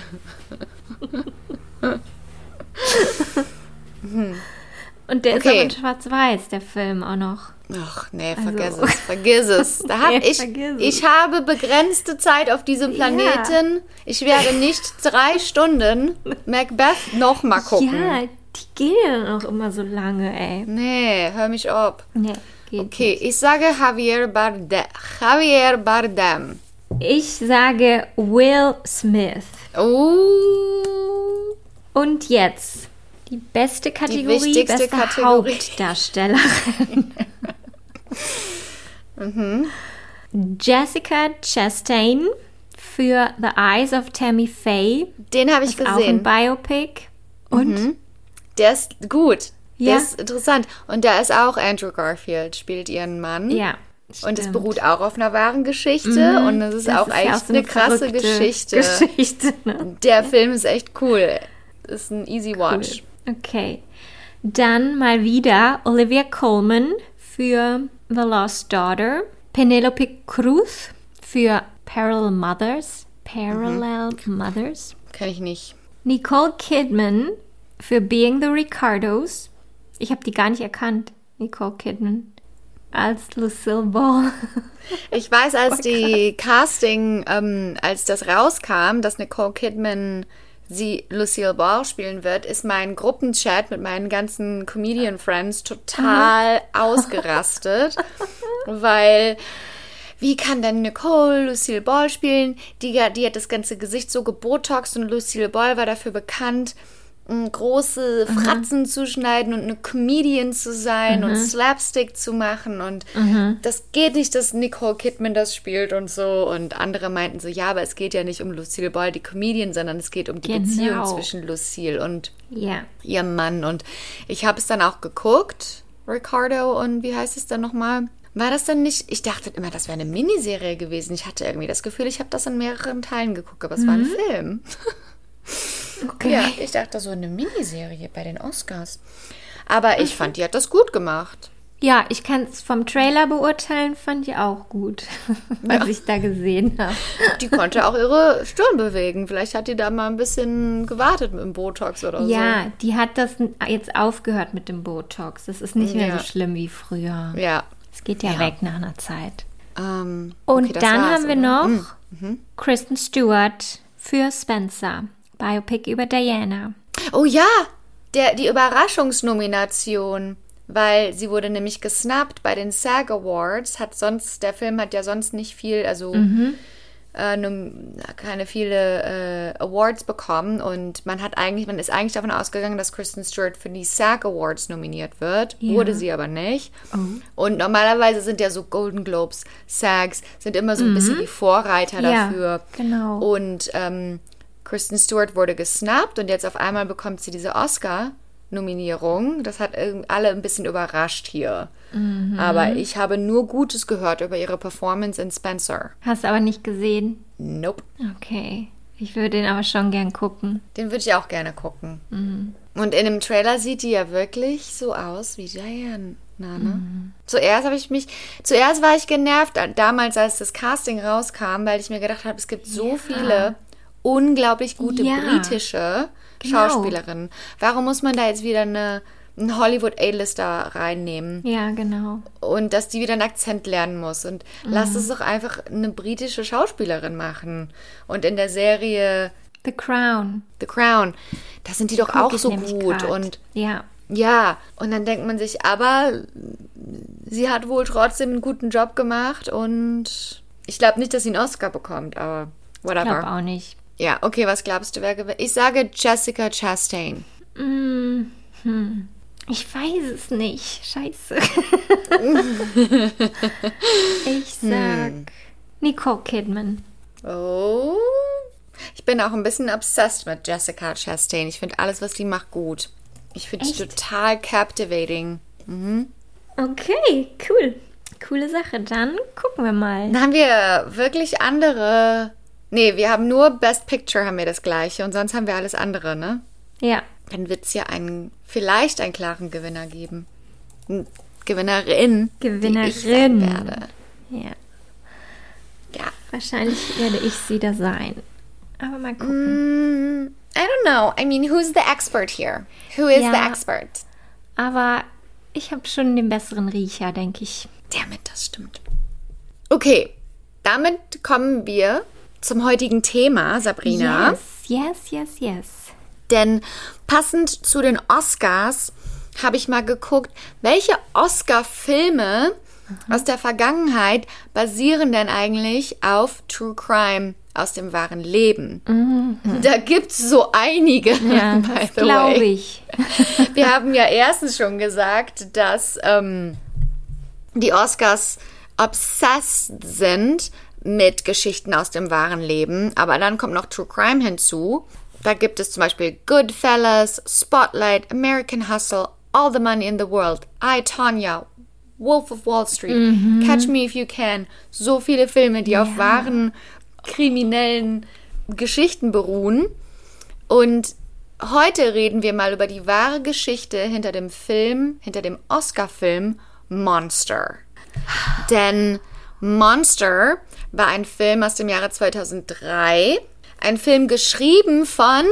Und der ist Okay. auch in Schwarz-Weiß, der Film auch noch. Ach, nee, vergiss Also- es, vergiss es. Da hab Nee, ich, ich habe begrenzte Zeit auf diesem Planeten. Ich werde nicht drei Stunden Macbeth nochmal gucken. Ja, die gehen ja auch immer so lange, ey. Nee, hör mich ab. Nee, geht Okay, ich sage Javier Bardem. Javier Bardem. Ich sage Will Smith. Oh. Und jetzt die beste Kategorie, wichtigste beste Kategorie. Hauptdarstellerin. Mhm. Jessica Chastain für The Eyes of Tammy Faye. Den habe ich Ist auch ein gesehen. Biopic. Und Der ist gut. Ja. ist interessant. Und da ist auch Andrew Garfield, spielt ihren Mann. ja. Und es stimmt. beruht auch auf einer wahren Geschichte. Und es ist Das auch ja echt so eine krasse verrückte Geschichte. Geschichte ne? Der Film ist echt cool. Ist ein easy watch. Okay. Dann mal wieder Olivia Colman für The Lost Daughter. Penelope Cruz für Parallel Mothers. Parallel Mhm. Mothers. Kenn ich nicht. Nicole Kidman für Being the Ricardos. Ich habe die gar nicht erkannt, Nicole Kidman. Als Lucille Ball. Ich weiß, als die Casting, ähm, als das rauskam, dass Nicole Kidman sie Lucille Ball spielen wird, ist mein Gruppenchat mit meinen ganzen Comedian-Friends total ausgerastet, weil wie kann denn Nicole Lucille Ball spielen? Die, die hat das ganze Gesicht so gebotoxt und Lucille Ball war dafür bekannt, große Fratzen zu schneiden und eine Comedian zu sein und Slapstick zu machen und das geht nicht, dass Nicole Kidman das spielt und so und andere meinten so, ja, aber es geht ja nicht um Lucille Ball, die Comedian, sondern es geht um die Genau. Beziehung zwischen Lucille und ja. ihrem Mann und ich habe es dann auch geguckt, Ricardo und wie heißt es dann nochmal? War das dann nicht, ich dachte immer, das wäre eine Miniserie gewesen. Ich hatte irgendwie das Gefühl, ich habe das in mehreren Teilen geguckt, aber es war ein Film. Okay. Ja, ich dachte so eine Miniserie bei den Oscars. Aber ich fand, die hat das gut gemacht. Ja, ich kann es vom Trailer beurteilen, fand ich auch gut, was ich da gesehen habe. Die konnte auch ihre Stirn bewegen. Vielleicht hat die da mal ein bisschen gewartet mit dem Botox oder Ja, die hat das jetzt aufgehört mit dem Botox. Das ist nicht mehr Ja. so schlimm wie früher. so. Ja. Es geht ja, weg nach einer Zeit. Ähm, Und okay, dann haben wir oder? noch Kristen Stewart für Spencer. Biopic über Diana. Oh ja, der, die Überraschungsnomination. Weil sie wurde nämlich gesnappt bei den SAG Awards. Hat sonst, der Film hat ja sonst nicht viel, also äh, nom- keine viele äh, Awards bekommen. Und man hat eigentlich, man ist eigentlich davon ausgegangen, dass Kristen Stewart für die SAG Awards nominiert wird. Ja. Wurde sie aber nicht. Und normalerweise sind ja so Golden Globes, SAGs, sind immer so ein bisschen die Vorreiter Ja, dafür. genau. Und ähm, Kristen Stewart wurde gesnappt und jetzt auf einmal bekommt sie diese Oscar-Nominierung. Das hat alle ein bisschen überrascht hier. Mhm. Aber ich habe nur Gutes gehört über ihre Performance in Spencer. Hast aber nicht gesehen. Nope. Okay. Ich würde den aber schon gern gucken. Den würde ich auch gerne gucken. Mhm. Und in dem Trailer sieht die ja wirklich so aus wie Diana. Ne? Mhm. Zuerst habe ich mich, zuerst war ich genervt, damals als das Casting rauskam, weil ich mir gedacht habe, es gibt so viele unglaublich gute Ja. britische Genau. Schauspielerinnen. Warum muss man da jetzt wieder eine, einen Hollywood A-Lister reinnehmen? Ja, genau. und dass die wieder einen Akzent lernen muss. Und lass es doch einfach eine britische Schauspielerin machen. Und in der Serie The Crown. The Crown, da sind die doch Guck auch so gut. grad. Und ja. ja, und dann denkt man sich, aber sie hat wohl trotzdem einen guten Job gemacht und ich glaube nicht, dass sie einen Oscar bekommt, aber Ich glaube whatever. auch nicht. Ja, okay, was glaubst du, wer gewinnt? Ich sage Jessica Chastain. Mm, hm. Ich weiß es nicht. Scheiße. ich sag Hm. Nicole Kidman. Oh. Ich bin auch ein bisschen obsessed mit Jessica Chastain. Ich finde alles, was sie macht, gut. Ich finde sie total captivating. Okay, cool. Coole Sache. Dann gucken wir mal. Dann haben wir wirklich andere. Nee, wir haben nur Best Picture haben wir das gleiche und sonst haben wir alles andere, ne? Ja. Dann wird es ja einen, vielleicht einen klaren Gewinner geben. Eine Gewinnerin. Die ich Gewinnerin. sein werde. Ja. Ja. Wahrscheinlich werde ich sie da sein. Aber mal gucken. Mm, I don't know. I mean, who's the expert here? Who is Ja. the expert? Aber ich habe schon den besseren Riecher, denke ich. Damit, das stimmt. Okay, damit kommen wir zum heutigen Thema, Sabrina. Yes, yes, yes, yes. Denn passend zu den Oscars habe ich mal geguckt, welche Oscar-Filme aus der Vergangenheit basieren denn eigentlich auf True Crime aus dem wahren Leben? Da gibt es so einige. Ja, by das the glaube ich. Wir haben ja erstens schon gesagt, dass ähm, die Oscars obsessed sind mit Geschichten aus dem wahren Leben. Aber dann kommt noch True Crime hinzu. Da gibt es zum Beispiel Goodfellas, Spotlight, American Hustle, All the Money in the World, I, Tonya, Wolf of Wall Street, Catch Me If You Can. So viele Filme, die auf wahren kriminellen Geschichten beruhen. Und heute reden wir mal über die wahre Geschichte hinter dem Film, hinter dem Oscar-Film Monster. Denn Monster war ein Film aus dem Jahre 2003. Ein Film geschrieben von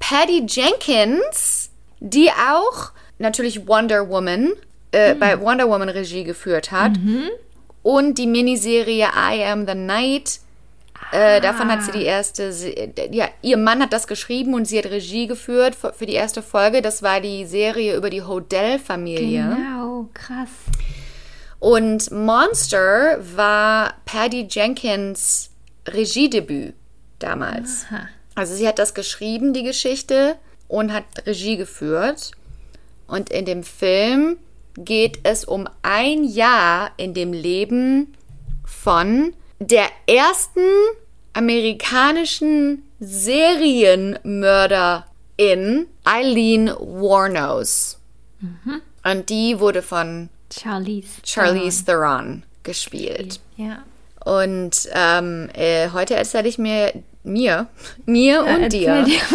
Patty Jenkins, die auch natürlich Wonder Woman, äh, bei Wonder Woman Regie geführt hat. Und die Miniserie I Am the Night. Äh, davon hat sie die erste, ja, ihr Mann hat das geschrieben und sie hat Regie geführt für, für die erste Folge. Das war die Serie über die Hodel-Familie. Genau, krass. Und Monster war Patty Jenkins Regiedebüt damals. Aha. Also sie hat das geschrieben, die Geschichte, und hat Regie geführt. Und in dem Film geht es um ein Jahr in dem Leben von der ersten amerikanischen Serienmörderin Eileen Warnos. Und die wurde von Charlize. Charlize Theron gespielt. Ja. Und ähm, äh, heute erzähle ich mir, mir, mir und Erzähl dir. dir.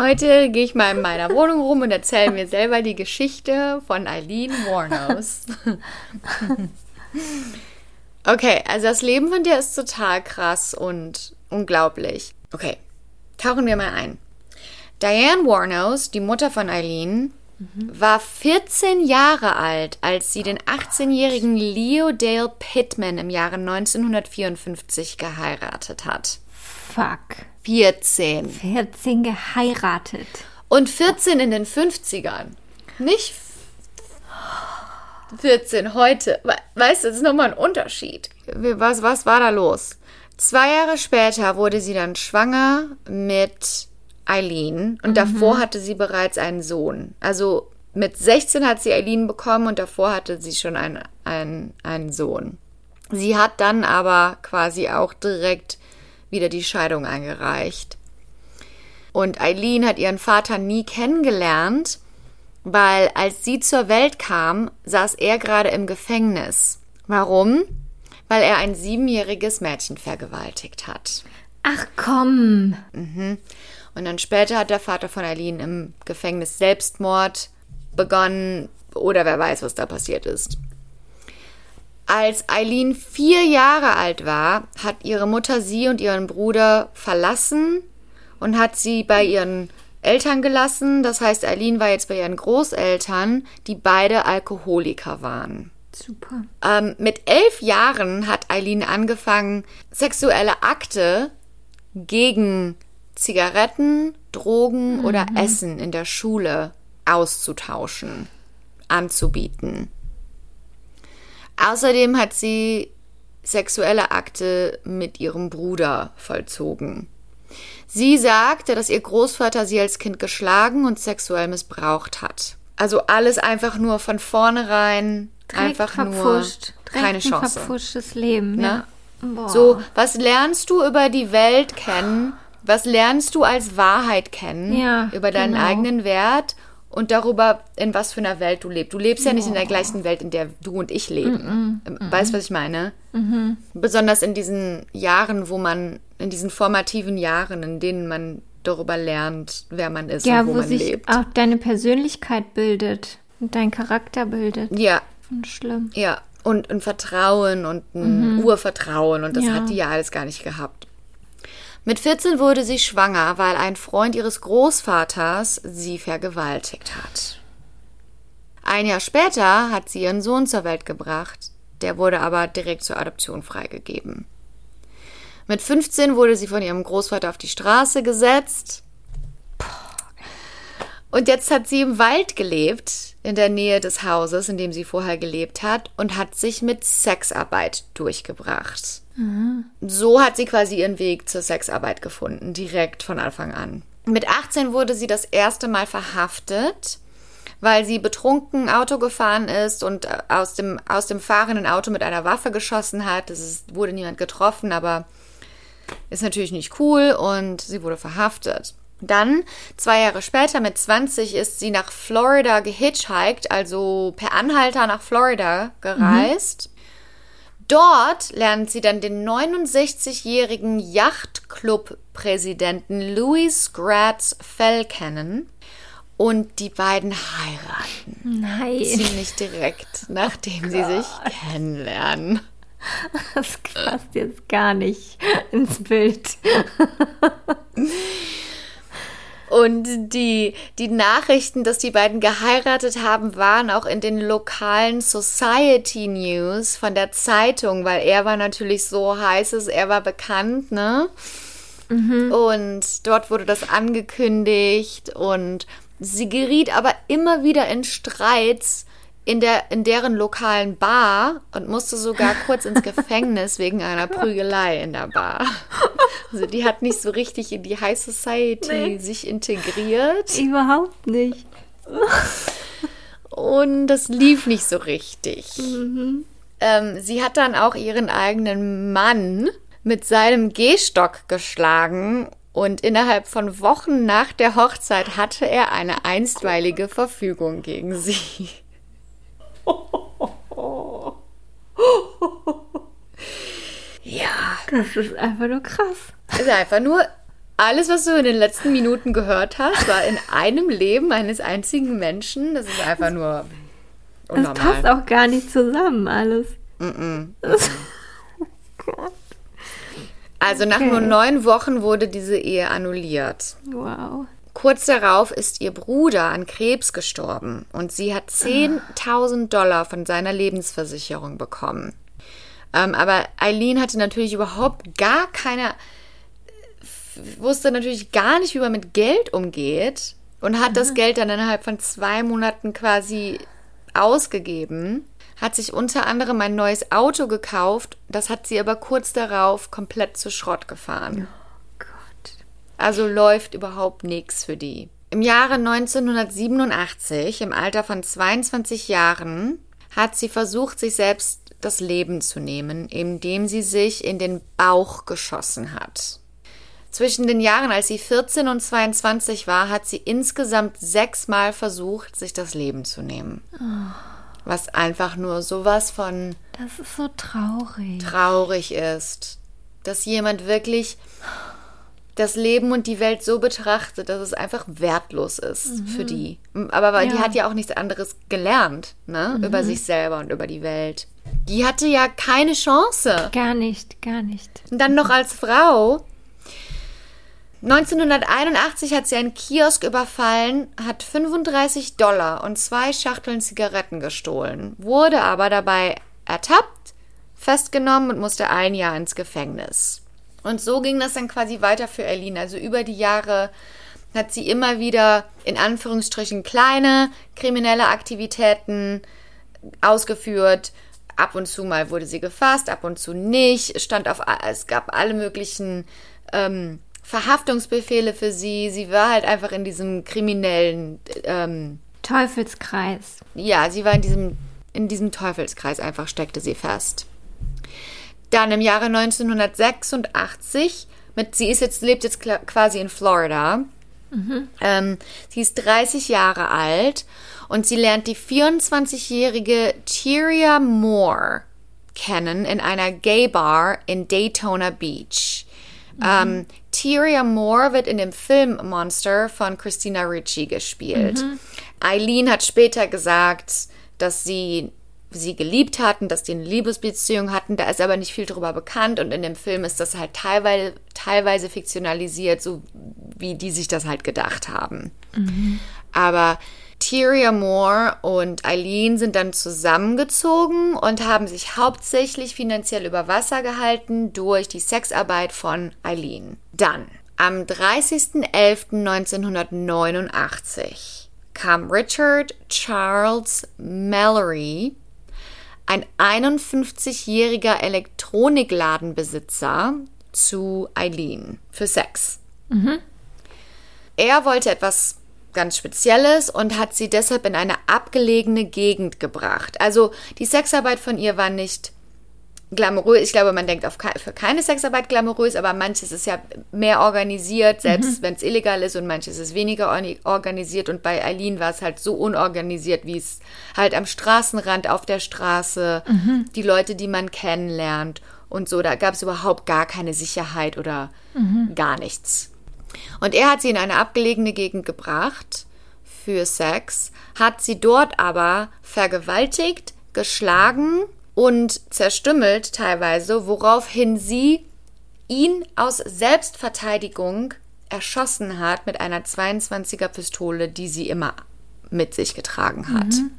Heute gehe ich mal in meiner Wohnung rum und erzähle mir selber die Geschichte von Eileen Warnos. okay, also das Leben von der ist total krass und unglaublich. Okay, tauchen wir mal ein. Diane Warnos, die Mutter von Eileen, war 14 Jahre alt, als sie den 18-jährigen Leo Dale Pittman im Jahre 1954 geheiratet hat. Fuck. 14. 14 geheiratet. Und 14 in den 50ern. Nicht 14 heute. We- Weißt du, das ist nochmal ein Unterschied. Was, was war da los? Zwei Jahre später wurde sie dann schwanger mit Eileen und davor hatte sie bereits einen Sohn. Also mit 16 hat sie Eileen bekommen und davor hatte sie schon einen, einen, einen Sohn. Sie hat dann aber quasi auch direkt wieder die Scheidung eingereicht. Und Eileen hat ihren Vater nie kennengelernt, weil als sie zur Welt kam, saß er gerade im Gefängnis. Warum? Weil er ein siebenjähriges Mädchen vergewaltigt hat. Ach komm. Und dann später hat der Vater von Eileen im Gefängnis Selbstmord begonnen oder wer weiß, was da passiert ist. Als Eileen vier Jahre alt war, hat ihre Mutter sie und ihren Bruder verlassen und hat sie bei ihren Eltern gelassen. Das heißt, Eileen war jetzt bei ihren Großeltern, die beide Alkoholiker waren. Super. Ähm, mit elf Jahren hat Eileen angefangen, sexuelle Akte gegen Zigaretten, Drogen oder Essen in der Schule auszutauschen, anzubieten. Außerdem hat sie sexuelle Akte mit ihrem Bruder vollzogen. Sie sagte, dass ihr Großvater sie als Kind geschlagen und sexuell missbraucht hat. Also alles einfach nur von vornherein Direkt einfach verpfuscht. nur keine Direkt ein Chance. verpfuschtes Leben. Ne? Ja. So, was lernst du über die Welt kennen? Was lernst du als Wahrheit kennen? Ja, über deinen genau. eigenen Wert und darüber, in was für einer Welt du lebst. Du lebst ja nicht in der gleichen Welt, in der du und ich leben. Ähm, Weißt du, was ich meine? Besonders in diesen Jahren, wo man, in diesen formativen Jahren, in denen man darüber lernt, wer man ist Ja, und wo, wo man sich lebt. auch deine Persönlichkeit bildet und dein Charakter bildet. Ja, Und schlimm. Ja, und ein Vertrauen und ein Urvertrauen und das Ja. hat die ja alles gar nicht gehabt. Mit 14 wurde sie schwanger, weil ein Freund ihres Großvaters sie vergewaltigt hat. Ein Jahr später hat sie ihren Sohn zur Welt gebracht, der wurde aber direkt zur Adoption freigegeben. Mit 15 wurde sie von ihrem Großvater auf die Straße gesetzt. Und jetzt hat sie im Wald gelebt, in der Nähe des Hauses, in dem sie vorher gelebt hat, und hat sich mit Sexarbeit durchgebracht. So hat sie quasi ihren Weg zur Sexarbeit gefunden, direkt von Anfang an. Mit 18 wurde sie das erste Mal verhaftet, weil sie betrunken Auto gefahren ist und äh, aus dem, aus dem fahrenden Auto mit einer Waffe geschossen hat. Es ist, wurde niemand getroffen, aber ist natürlich nicht cool und sie wurde verhaftet. Dann, zwei Jahre später, mit 20, ist sie nach Florida gehitchhiked, also per Anhalter nach Florida gereist. Dort lernt sie dann den 69-jährigen Yachtclub-Präsidenten Louis Gratz Fell kennen. Und die beiden heiraten. Nein, Ziemlich direkt, nachdem sie sich kennenlernen. das passt jetzt gar nicht ins Bild. Und die, die Nachrichten, dass die beiden geheiratet haben, waren auch in den lokalen Society News von der Zeitung, weil er war natürlich so heißes, er war bekannt, ne? Und dort wurde das angekündigt und sie geriet aber immer wieder in Streits in, der, in deren lokalen Bar und musste sogar kurz ins Gefängnis wegen einer Prügelei in der Bar. Also die hat nicht so richtig in die High Society Nee. sich integriert Überhaupt nicht. und das lief nicht so richtig. Ähm, sie hat dann auch ihren eigenen Mann mit seinem Gehstock geschlagen und innerhalb von Wochen nach der Hochzeit hatte er eine einstweilige Verfügung gegen sie. Ja, Das ist einfach nur krass. ist einfach nur alles, was du in den letzten Minuten gehört hast, war in einem Leben eines einzigen Menschen. Das ist einfach nur Das unnormal. passt auch gar nicht zusammen alles. Also nach Okay. nur neun Wochen wurde diese Ehe annulliert. Wow. Kurz darauf ist ihr Bruder an Krebs gestorben und sie hat 10.000 Dollar von seiner Lebensversicherung bekommen. Ähm, aber Eileen hatte natürlich überhaupt gar keine, wusste natürlich gar nicht, wie man mit Geld umgeht und hat das Geld dann innerhalb von zwei Monaten quasi ausgegeben. Hat sich unter anderem ein neues Auto gekauft, das hat sie aber kurz darauf komplett zu Schrott gefahren. Also läuft überhaupt nichts für die. Im Jahre 1987, im Alter von 22 Jahren, hat sie versucht, sich selbst das Leben zu nehmen, indem sie sich in den Bauch geschossen hat. Zwischen den Jahren, als sie 14 und 22 war, hat sie insgesamt sechsmal versucht, sich das Leben zu nehmen. Was einfach nur sowas von Das ist so traurig. traurig ist, dass jemand wirklich das Leben und die Welt so betrachtet, dass es einfach wertlos ist für die. Aber weil die Ja. hat ja auch nichts anderes gelernt, ne? Über sich selber und über die Welt. Die hatte ja keine Chance. Gar nicht, gar nicht. Und dann noch als Frau. 1981 hat sie einen Kiosk überfallen, hat 35 Dollar und zwei Schachteln Zigaretten gestohlen, wurde aber dabei ertappt, festgenommen und musste ein Jahr ins Gefängnis. Und so ging das dann quasi weiter für Eileen. Also über die Jahre hat sie immer wieder in Anführungsstrichen kleine kriminelle Aktivitäten ausgeführt. Ab und zu mal wurde sie gefasst, ab und zu nicht. Stand auf, es gab alle möglichen ähm, Verhaftungsbefehle für sie. Sie war halt einfach in diesem kriminellen, ähm, Teufelskreis. ja, sie war in diesem, in diesem Teufelskreis einfach, steckte sie fest. Dann im Jahre 1986, mit, sie ist jetzt, lebt jetzt quasi in Florida. Mhm. Ähm, sie ist 30 Jahre alt und sie lernt die 24-jährige Tyria Moore kennen in einer Gay Bar in Daytona Beach. Mhm. Ähm, Tyria Moore wird in dem Film Monster von Christina Ricci gespielt. Mhm. Eileen hat später gesagt, dass sie sie geliebt hatten, dass die eine Liebesbeziehung hatten. Da ist aber nicht viel darüber bekannt und in dem Film ist das halt teilweise, teilweise fiktionalisiert, so wie die sich das halt gedacht haben. Mhm. Aber Tyria Moore und Eileen sind dann zusammengezogen und haben sich hauptsächlich finanziell über Wasser gehalten durch die Sexarbeit von Eileen. Dann, am 30.11.1989 kam Richard Charles Mallory, ein 51-jähriger Elektronikladenbesitzer, zu Eileen für Sex. Mhm. Er wollte etwas ganz Spezielles und hat sie deshalb in eine abgelegene Gegend gebracht. Also die Sexarbeit von ihr war nicht glamourös. Ich glaube, man denkt auf ke für keine Sexarbeit glamourös, aber manches ist ja mehr organisiert, selbst mhm. wenn es illegal ist und manches ist weniger organisiert. Und bei Eileen war es halt so unorganisiert, wie es halt am Straßenrand, auf der Straße, mhm. die Leute, die man kennenlernt und so. Da gab es überhaupt gar keine Sicherheit oder mhm. gar nichts. Und er hat sie in eine abgelegene Gegend gebracht für Sex, hat sie dort aber vergewaltigt, geschlagen und zerstümmelt teilweise, woraufhin sie ihn aus Selbstverteidigung erschossen hat mit einer 22er Pistole, die sie immer mit sich getragen hat. Mhm.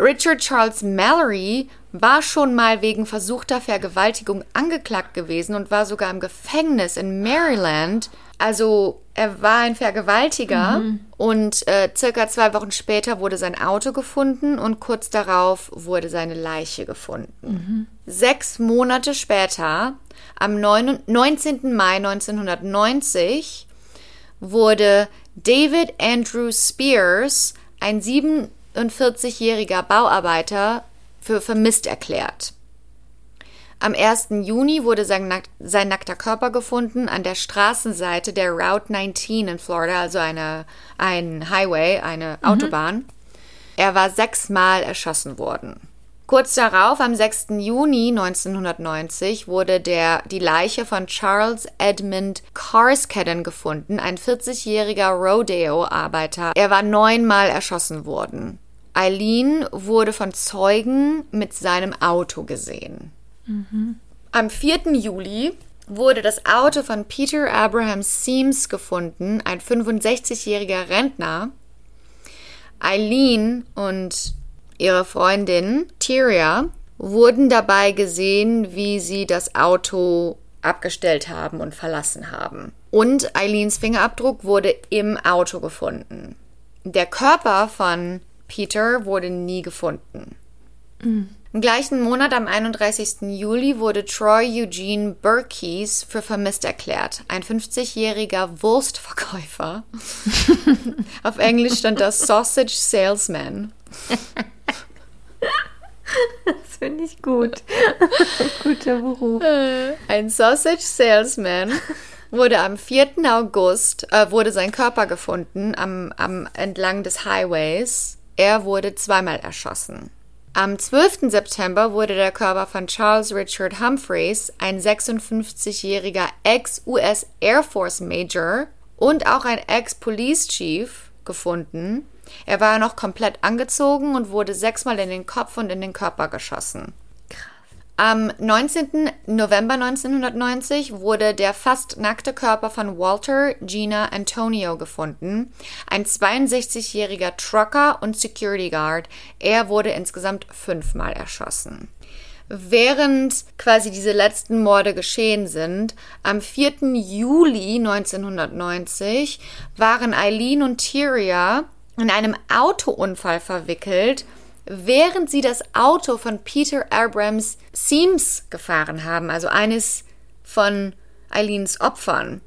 Richard Charles Mallory war schon mal wegen versuchter Vergewaltigung angeklagt gewesen und war sogar im Gefängnis in Maryland. Also er war ein Vergewaltiger mhm. und äh, circa zwei Wochen später wurde sein Auto gefunden und kurz darauf wurde seine Leiche gefunden. Mhm. Sechs Monate später, am 9, 19. Mai 1990, wurde David Andrew Spears, ein sieben 48-jähriger Bauarbeiter für vermisst erklärt. Am 1. Juni wurde sein, nack sein, nackter Körper gefunden an der Straßenseite der Route 19 in Florida, also eine, ein Highway, eine mhm. Autobahn. Er war sechsmal erschossen worden. Kurz darauf, am 6. Juni 1990, wurde der, die Leiche von Charles Edmund Carscadden gefunden, ein 40-jähriger Rodeo-Arbeiter. Er war neunmal erschossen worden. Eileen wurde von Zeugen mit seinem Auto gesehen. Mhm. Am 4. Juli wurde das Auto von Peter Abraham Seams gefunden, ein 65-jähriger Rentner. Eileen und ihre Freundin Tyria wurden dabei gesehen, wie sie das Auto abgestellt haben und verlassen haben. Und Eileens Fingerabdruck wurde im Auto gefunden. Der Körper von Peter wurde nie gefunden. Mhm. Im gleichen Monat, am 31. Juli, wurde Troy Eugene Burkeys für vermisst erklärt. Ein 50-jähriger Wurstverkäufer. Auf Englisch stand das Sausage Salesman. Das finde ich gut. Guter Beruf. Ein Sausage Salesman wurde am 4. August, äh, wurde sein Körper gefunden am, am entlang des Highways er wurde zweimal erschossen. Am 12. September wurde der Körper von Charles Richard Humphreys, ein 56-jähriger Ex-US Air Force Major und auch ein Ex-Police Chief, gefunden. Er war noch komplett angezogen und wurde sechsmal in den Kopf und in den Körper geschossen. Am 19. November 1990 wurde der fast nackte Körper von Walter Gina Antonio gefunden, ein 62-jähriger Trucker und Security Guard. Er wurde insgesamt fünfmal erschossen. Während quasi diese letzten Morde geschehen sind, am 4. Juli 1990 waren Eileen und Tyria in einem Autounfall verwickelt während sie das Auto von Peter Abrams Seams gefahren haben, also eines von Eileens Opfern.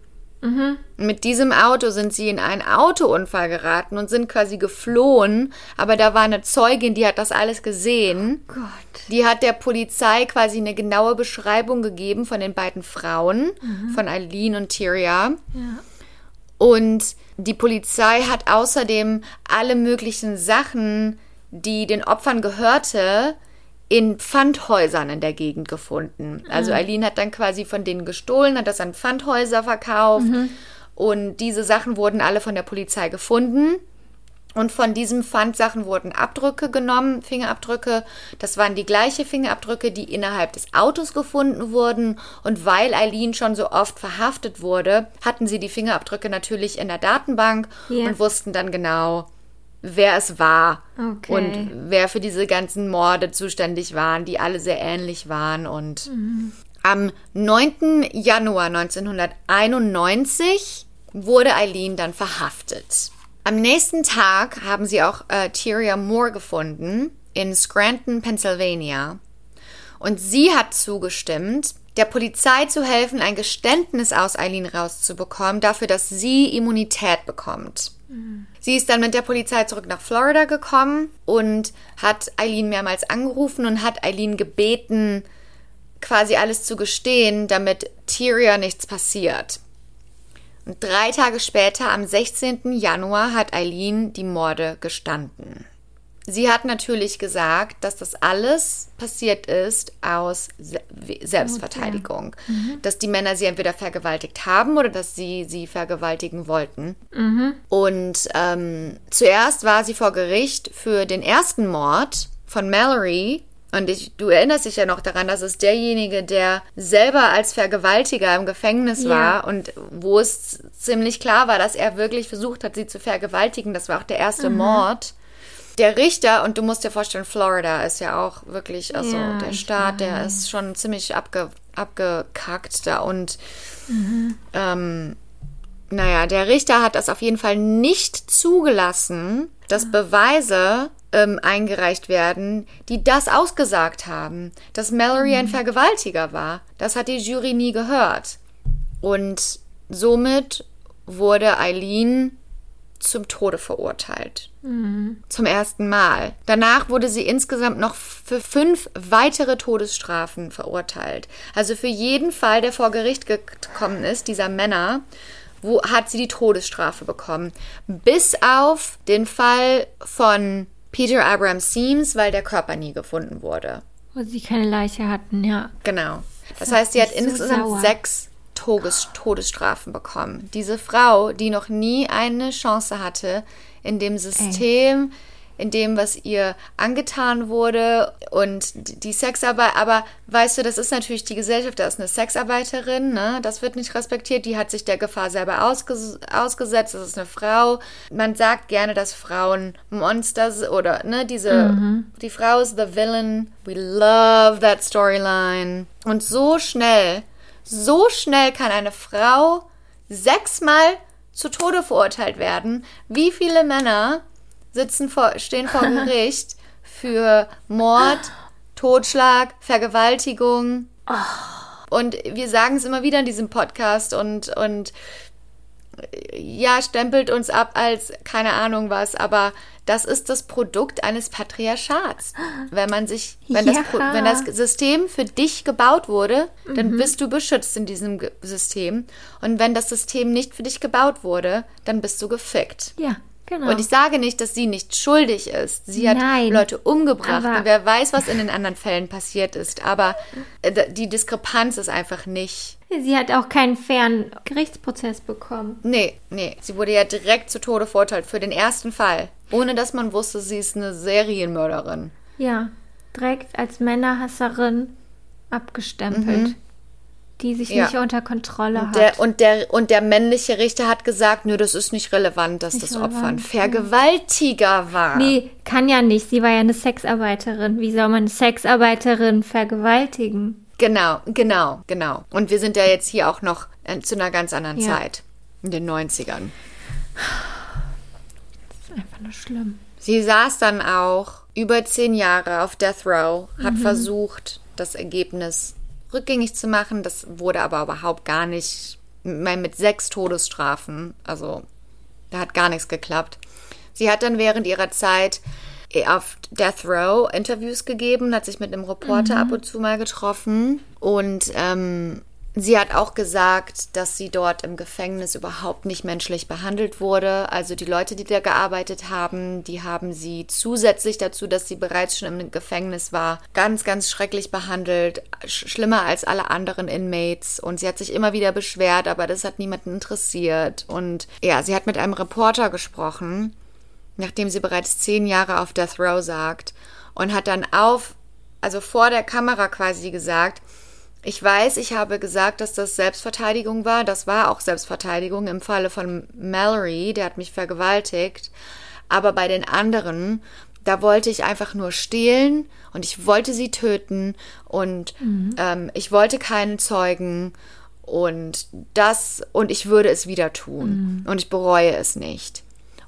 Mit diesem Auto sind sie in einen Autounfall geraten und sind quasi geflohen. Aber da war eine Zeugin, die hat das alles gesehen. Gott. Die hat der Polizei quasi eine genaue Beschreibung gegeben von den beiden Frauen, von Eileen und Tyria. Ja. Und die Polizei hat außerdem alle möglichen Sachen, die den Opfern gehörte, in Pfandhäusern in der Gegend gefunden. Also Eileen hat dann quasi von denen gestohlen, hat das an Pfandhäuser verkauft. Und diese Sachen wurden alle von der Polizei gefunden. Und von diesen Pfandsachen wurden Abdrücke genommen, Fingerabdrücke. Das waren die gleiche Fingerabdrücke, die innerhalb des Autos gefunden wurden. Und weil Eileen schon so oft verhaftet wurde, hatten sie die Fingerabdrücke natürlich in der Datenbank Ja. und wussten dann genau, wer es war Okay. und wer für diese ganzen Morde zuständig waren, die alle sehr ähnlich waren. Und am 9. Januar 1991 wurde Eileen dann verhaftet. Am nächsten Tag haben sie auch äh, Tyria Moore gefunden in Scranton, Pennsylvania. Und sie hat zugestimmt, der Polizei zu helfen, ein Geständnis aus Eileen rauszubekommen, dafür, dass sie Immunität bekommt. Sie ist dann mit der Polizei zurück nach Florida gekommen und hat Eileen mehrmals angerufen und hat Eileen gebeten, quasi alles zu gestehen, damit Tyria nichts passiert. Und drei Tage später, am 16. Januar, hat Eileen die Morde gestanden. Sie hat natürlich gesagt, dass das alles passiert ist aus Se Selbstverteidigung. Dass die Männer sie entweder vergewaltigt haben oder dass sie sie vergewaltigen wollten. Und ähm, zuerst war sie vor Gericht für den ersten Mord von Mallory. Und ich, du erinnerst dich ja noch daran, dass es derjenige, der selber als Vergewaltiger im Gefängnis Ja. war und wo es ziemlich klar war, dass er wirklich versucht hat, sie zu vergewaltigen. Das war auch der erste Mord. Der Richter, und du musst dir vorstellen, Florida ist ja auch wirklich, also Ja, der Staat, der ist schon ziemlich abge, abgekackt da. Und ähm, naja, der Richter hat das auf jeden Fall nicht zugelassen, dass Beweise ähm, eingereicht werden, die das ausgesagt haben, dass Mallory ein Vergewaltiger war. Das hat die Jury nie gehört. Und somit wurde Eileen zum Tode verurteilt. Zum ersten Mal. Danach wurde sie insgesamt noch für fünf weitere Todesstrafen verurteilt. Also für jeden Fall, der vor Gericht gekommen ist, dieser Männer, wo hat sie die Todesstrafe bekommen. Bis auf den Fall von Peter Abraham Seams, weil der Körper nie gefunden wurde. Wo sie keine Leiche hatten, ja. Genau. Das macht heißt, sie hat so insgesamt sauer. sechs Todes Todesstrafen bekommen. Diese Frau, die noch nie eine Chance hatte in dem System, in dem, was ihr angetan wurde und die Sexarbeit. Aber weißt du, das ist natürlich die Gesellschaft, da ist eine Sexarbeiterin, ne? Das wird nicht respektiert. Die hat sich der Gefahr selber ausges ausgesetzt. Das ist eine Frau. Man sagt gerne, dass Frauen Monster sind oder, ne, diese, die Frau ist the villain. We love that storyline. Und so schnell, so schnell kann eine Frau sechsmal zu Tode verurteilt werden. Wie viele Männer sitzen vor, stehen vor Gericht für Mord, Totschlag, Vergewaltigung? Und wir sagen es immer wieder in diesem Podcast und, und ja, stempelt uns ab als keine Ahnung was, aber das ist das Produkt eines Patriarchats. Wenn man sich, wenn, das, Ja. wenn das System für dich gebaut wurde, dann bist du beschützt in diesem System. Und wenn das System nicht für dich gebaut wurde, dann bist du gefickt. Ja, genau. Und ich sage nicht, dass sie nicht schuldig ist. Sie hat Nein, Leute umgebracht und wer weiß, was in den anderen Fällen passiert ist. Aber äh, die Diskrepanz ist einfach nicht. Sie hat auch keinen fairen Gerichtsprozess bekommen. Nee, nee. Sie wurde ja direkt zu Tode verurteilt für den ersten Fall. Ohne dass man wusste, sie ist eine Serienmörderin. Ja, direkt als Männerhasserin abgestempelt, die sich Mhm. Ja. nicht unter Kontrolle hat. Der, und, der, und der männliche Richter hat gesagt, nö, das ist nicht relevant, dass Nicht das Opfer ein relevant, Vergewaltiger war. nee, kann ja nicht. Sie war ja eine Sexarbeiterin. Wie soll man eine Sexarbeiterin vergewaltigen? Genau, genau, genau. Und wir sind ja jetzt hier auch noch äh, zu einer ganz anderen Ja. Zeit. In den 90ern. Das ist einfach nur schlimm. Sie saß dann auch über zehn Jahre auf Death Row, hat Mhm. versucht, das Ergebnis rückgängig zu machen. Das wurde aber überhaupt gar nicht mit sechs Todesstrafen. Also da hat gar nichts geklappt. Sie hat dann während ihrer Zeit auf Death Row Interviews gegeben, hat sich mit einem Reporter mhm. ab und zu mal getroffen und ähm, Sie hat auch gesagt, dass sie dort im Gefängnis überhaupt nicht menschlich behandelt wurde. Also die Leute, die da gearbeitet haben, die haben sie zusätzlich dazu, dass sie bereits schon im Gefängnis war, ganz, ganz schrecklich behandelt. Schlimmer als alle anderen Inmates. Und sie hat sich immer wieder beschwert, aber das hat niemanden interessiert. Und ja, sie hat mit einem Reporter gesprochen, nachdem sie bereits zehn Jahre auf Death Row sagt. Und hat dann auf, also vor der Kamera quasi gesagt, ich weiß, ich habe gesagt, dass das Selbstverteidigung war. Das war auch Selbstverteidigung im Falle von Mallory, der hat mich vergewaltigt. Aber bei den anderen, da wollte ich einfach nur stehlen und ich wollte sie töten und mhm. ähm, ich wollte keinen Zeugen und das und ich würde es wieder tun mhm. und ich bereue es nicht.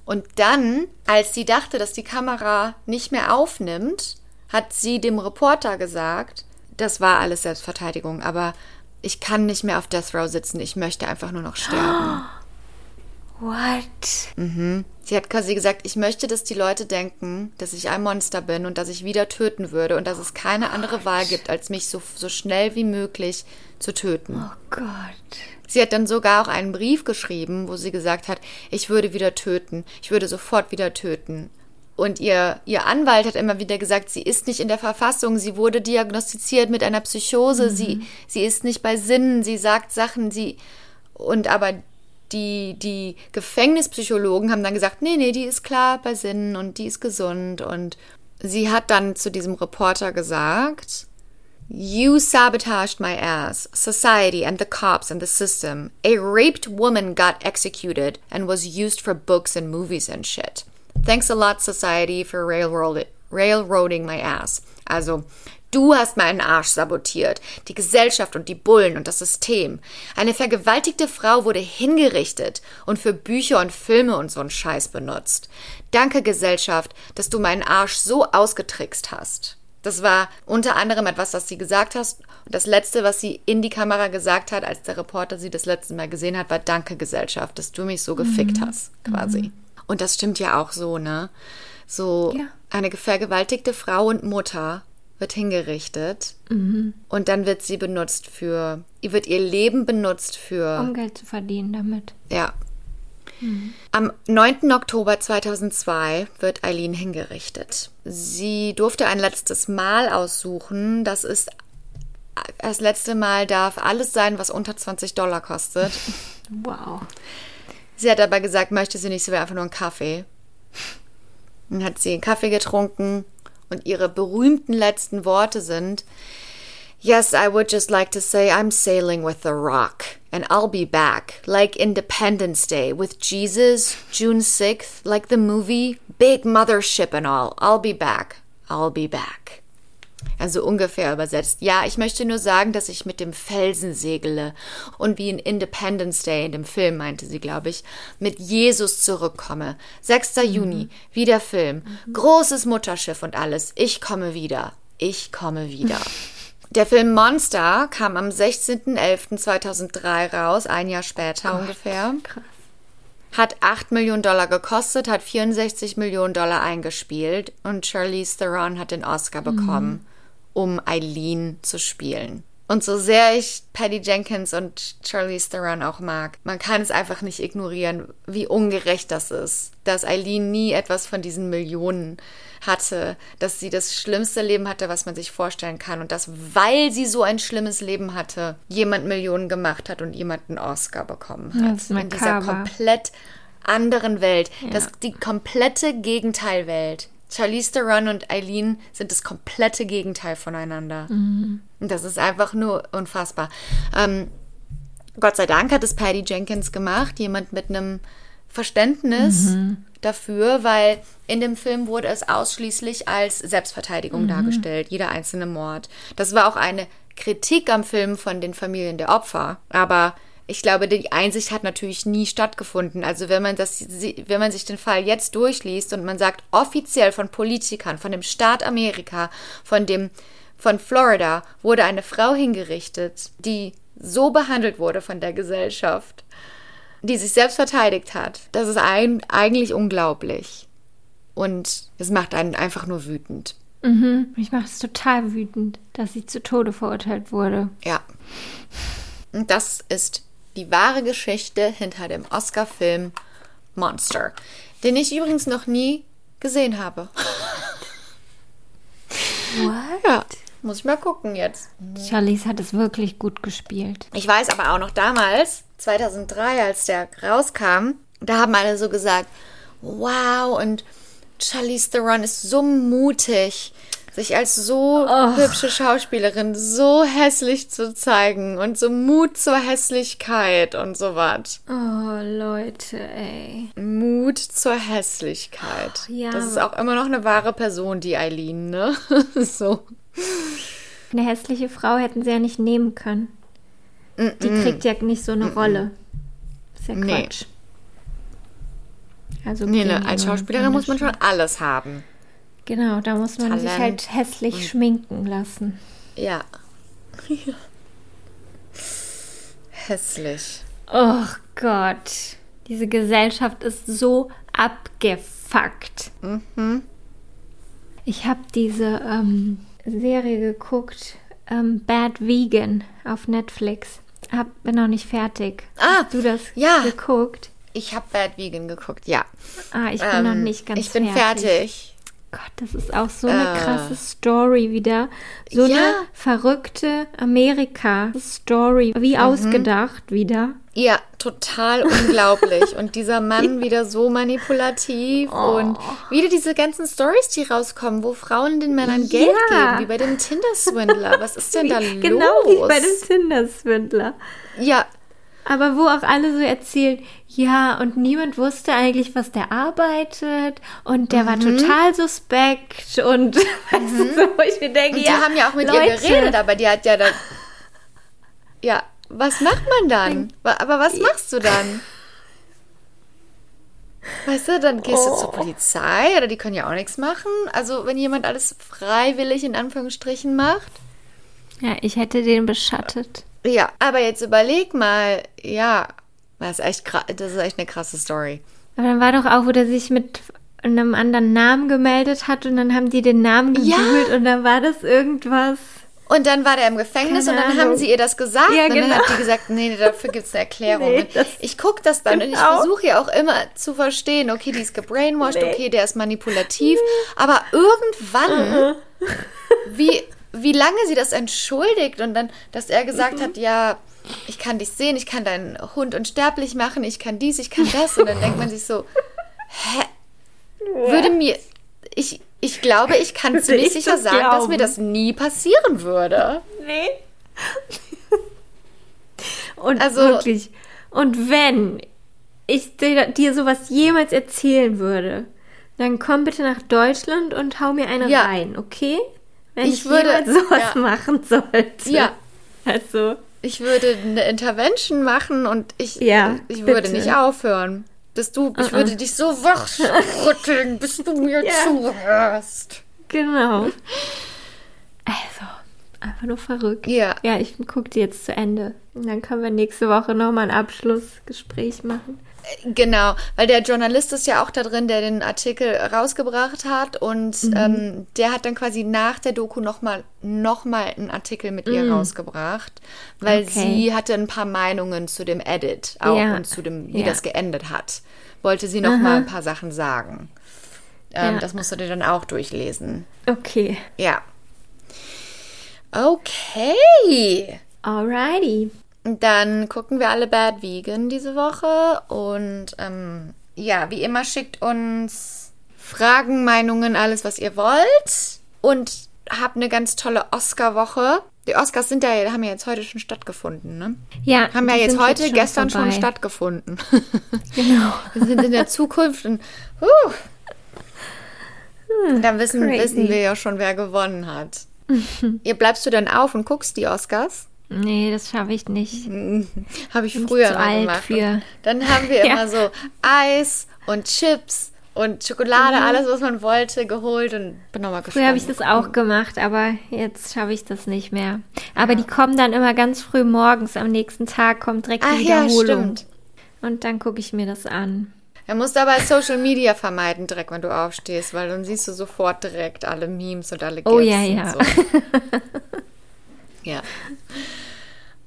Und dann, als sie dachte, dass die Kamera nicht mehr aufnimmt, hat sie dem Reporter gesagt, das war alles Selbstverteidigung, aber ich kann nicht mehr auf Death Row sitzen. Ich möchte einfach nur noch sterben. What? Mhm. Sie hat quasi gesagt, ich möchte, dass die Leute denken, dass ich ein Monster bin und dass ich wieder töten würde und dass es keine andere Wahl gibt, als mich so, so schnell wie möglich zu töten. Oh Gott. Sie hat dann sogar auch einen Brief geschrieben, wo sie gesagt hat, ich würde wieder töten, ich würde sofort wieder töten. Und ihr, ihr Anwalt hat immer wieder gesagt, sie ist nicht in der Verfassung, sie wurde diagnostiziert mit einer Psychose, mhm. sie, sie ist nicht bei Sinnen, sie sagt Sachen, sie. Und aber die, die Gefängnispsychologen haben dann gesagt, nee, nee, die ist klar bei Sinnen und die ist gesund. Und sie hat dann zu diesem Reporter gesagt, You sabotaged my ass, society and the cops and the system. A raped woman got executed and was used for books and movies and shit. Thanks a lot, Society, for railroad railroading my ass. Also, du hast meinen Arsch sabotiert. Die Gesellschaft und die Bullen und das System. Eine vergewaltigte Frau wurde hingerichtet und für Bücher und Filme und so einen Scheiß benutzt. Danke, Gesellschaft, dass du meinen Arsch so ausgetrickst hast. Das war unter anderem etwas, was sie gesagt hat. Und das letzte, was sie in die Kamera gesagt hat, als der Reporter sie das letzte Mal gesehen hat, war Danke, Gesellschaft, dass du mich so gefickt mhm. hast, quasi. Mhm. Und das stimmt ja auch so, ne? So ja. eine vergewaltigte Frau und Mutter wird hingerichtet mhm. und dann wird sie benutzt für, wird ihr Leben benutzt für. Um Geld zu verdienen damit. Ja. Mhm. Am 9. Oktober 2002 wird Eileen hingerichtet. Sie durfte ein letztes Mal aussuchen. Das ist das letzte Mal darf alles sein, was unter 20 Dollar kostet. Wow. Sie hat aber gesagt, möchte sie nicht, sie will einfach nur einen Kaffee. Dann hat sie einen Kaffee getrunken und ihre berühmten letzten Worte sind, Yes, I would just like to say I'm sailing with the rock and I'll be back, like Independence Day with Jesus, June 6th, like the movie, big mothership and all. I'll be back. I'll be back. Also ungefähr übersetzt. Ja, ich möchte nur sagen, dass ich mit dem Felsen segle und wie in Independence Day in dem Film meinte sie, glaube ich, mit Jesus zurückkomme. 6. Mhm. Juni, wieder Film. Mhm. Großes Mutterschiff und alles. Ich komme wieder. Ich komme wieder. Der Film Monster kam am 16.11.2003 raus, ein Jahr später oh, ungefähr. Krass. Hat 8 Millionen Dollar gekostet, hat 64 Millionen Dollar eingespielt und Charlize Theron hat den Oscar bekommen. Mhm um Eileen zu spielen. Und so sehr ich Patty Jenkins und Charlize Theron auch mag, man kann es einfach nicht ignorieren, wie ungerecht das ist, dass Eileen nie etwas von diesen Millionen hatte, dass sie das schlimmste Leben hatte, was man sich vorstellen kann und dass, weil sie so ein schlimmes Leben hatte, jemand Millionen gemacht hat und jemand einen Oscar bekommen hat. Ist in dieser komplett anderen Welt, ja. das die komplette Gegenteilwelt. Charlize Theron und Eileen sind das komplette Gegenteil voneinander. Mhm. Und das ist einfach nur unfassbar. Ähm, Gott sei Dank hat es Patty Jenkins gemacht, jemand mit einem Verständnis mhm. dafür, weil in dem Film wurde es ausschließlich als Selbstverteidigung mhm. dargestellt, jeder einzelne Mord. Das war auch eine Kritik am Film von den Familien der Opfer. Aber ich glaube, die Einsicht hat natürlich nie stattgefunden. Also wenn man das, wenn man sich den Fall jetzt durchliest und man sagt, offiziell von Politikern, von dem Staat Amerika, von dem, von Florida wurde eine Frau hingerichtet, die so behandelt wurde von der Gesellschaft, die sich selbst verteidigt hat. Das ist ein, eigentlich unglaublich. Und es macht einen einfach nur wütend. Mhm. Mich macht es total wütend, dass sie zu Tode verurteilt wurde. Ja. Und das ist die wahre Geschichte hinter dem Oscar-Film Monster, den ich übrigens noch nie gesehen habe. What? Ja, muss ich mal gucken jetzt. Charlize hat es wirklich gut gespielt. Ich weiß aber auch noch damals, 2003, als der rauskam, da haben alle so gesagt, wow, und Charlize Theron ist so mutig, sich als so hübsche Schauspielerin so hässlich zu zeigen und so Mut zur Hässlichkeit und so was. Oh, Leute, ey. Mut zur Hässlichkeit. ja. Das ist auch immer noch eine wahre Person, die Eileen, ne? so. Eine hässliche Frau hätten sie ja nicht nehmen können. Die kriegt ja nicht so eine Rolle. Ist ja Nee. Quatsch. Also Nee, ne, als Schauspielerin muss man schon alles haben. Genau, da muss man sich Talent halt hässlich schminken lassen. Ja. Hässlich. Oh Gott. Diese Gesellschaft ist so abgefuckt. Ich habe diese ähm, Serie geguckt, ähm, Bad Vegan auf Netflix. Hab, bin noch nicht fertig. Ah, Hast du das ja. geguckt? Ich habe Bad Vegan geguckt, ja. Ah, ich bin noch Ähm, nicht ganz Ich bin fertig. fertig. Gott, das ist auch so eine Äh. krasse Story wieder. So eine Ja. verrückte Amerika-Story. Wie Mhm. ausgedacht wieder. Ja, total unglaublich. Und dieser Mann wieder so manipulativ Oh. und wieder diese ganzen Stories, die rauskommen, wo Frauen den Männern Geld Ja. geben, wie bei dem Tinder-Swindler. Was ist denn da los? Genau wie bei dem Tinder-Swindler. Ja, Aber wo auch alle so erzählen, ja, und niemand wusste eigentlich, was der arbeitet und der war Mhm. total suspekt und weißt du, so, wo ich mir denke, und ja, die haben ja auch mit ihr Leute, geredet, aber die hat ja dann. Ja, was macht man dann? Aber was machst du dann? Weißt du, dann gehst du Oh. zur Polizei oder die können ja auch nichts machen. Also, wenn jemand alles freiwillig in Anführungsstrichen macht. Ja, ich hätte den beschattet. Ja, aber jetzt überleg mal, ja, das ist echt, das ist echt eine krasse Story. Aber dann war doch auch, wo der sich mit einem anderen Namen gemeldet hat und dann haben die den Namen Ja. gegoogelt und dann war das irgendwas. Und dann war der im Gefängnis Keine und dann Ahnung. haben sie ihr das gesagt. Ja, und dann genau. hat die gesagt, nee, dafür gibt es eine Erklärung. Nee, ich gucke das dann und ich Genau. versuche ja auch immer zu verstehen, okay, die ist gebrainwashed, Nee. okay, der ist manipulativ. Aber irgendwann, wie, wie lange sie das entschuldigt und dann, dass er gesagt Mhm. hat, ja, ich kann dich sehen, ich kann deinen Hund unsterblich machen, ich kann dies, ich kann das. Und dann denkt man sich so, hä? Würde mir, ich, ich glaube, ich kann Würde ziemlich ich sicher das sagen, dass glauben? mir das nie passieren würde. Nee. Und Also- wirklich. Und wenn ich dir, dir sowas jemals erzählen würde, dann komm bitte nach Deutschland und hau mir eine Ja. rein, okay? Wenn Ich ich, würde- sowas ja. machen sollte. Ja. Also, Ich würde eine Intervention machen und ich, Ja, ich würde nicht aufhören. Bis du, ich würde dich so wachrütteln, bis du mir Ja. zuhörst. genau. Also, einfach nur verrückt. Ja. Ja, ich gucke die jetzt zu Ende. Und dann können wir nächste Woche nochmal ein Abschlussgespräch machen. Genau, weil der Journalist ist ja auch da drin, der den Artikel rausgebracht hat und Mhm. ähm, der hat dann quasi nach der Doku nochmal noch mal einen Artikel mit ihr rausgebracht, weil Mhm. Okay. sie hatte ein paar Meinungen zu dem Edit auch Ja. und zu dem, wie Ja. das geendet hat. Wollte sie noch mal ein paar Sachen sagen. Ähm, Ja. Das musst du dir dann auch durchlesen. Okay. Ja. Okay. Alrighty. Dann gucken wir alle Bad Vegan diese Woche. Und ähm, ja, wie immer schickt uns Fragen, Meinungen, alles, was ihr wollt. Und habt eine ganz tolle Oscar-Woche. Die Oscars sind ja, haben ja jetzt heute schon stattgefunden, ne? Ja, Haben ja jetzt heute, schon gestern schon vorbei. stattgefunden. Genau. Wir sind in der Zukunft und huh, dann wissen, crazy. wissen wir ja schon, wer gewonnen hat. Ihr bleibst du dann auf und guckst die Oscars? Nee, das schaffe ich nicht. Habe ich Bin ich früher mal alt gemacht. für. Dann haben wir Ja. immer so Eis und Chips und Schokolade, alles, was man wollte, geholt und bin nochmal gespannt. Früher habe ich das auch gemacht, aber jetzt schaffe ich das nicht mehr. Aber die kommen dann immer ganz früh morgens. Am nächsten Tag kommt direkt Ach die ja, Wiederholung. stimmt. und dann gucke ich mir das an. Er muss aber Social Media vermeiden, direkt, wenn du aufstehst, weil dann siehst du sofort direkt alle Memes und alle GIFs Oh ja, ja. so. ja.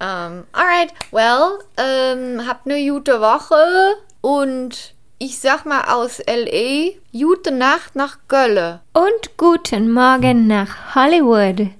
Ähm, alright, well, ähm, habt eine gute Woche und ich sag mal aus L.A. gute Nacht nach Gölle. Und guten Morgen nach Hollywood.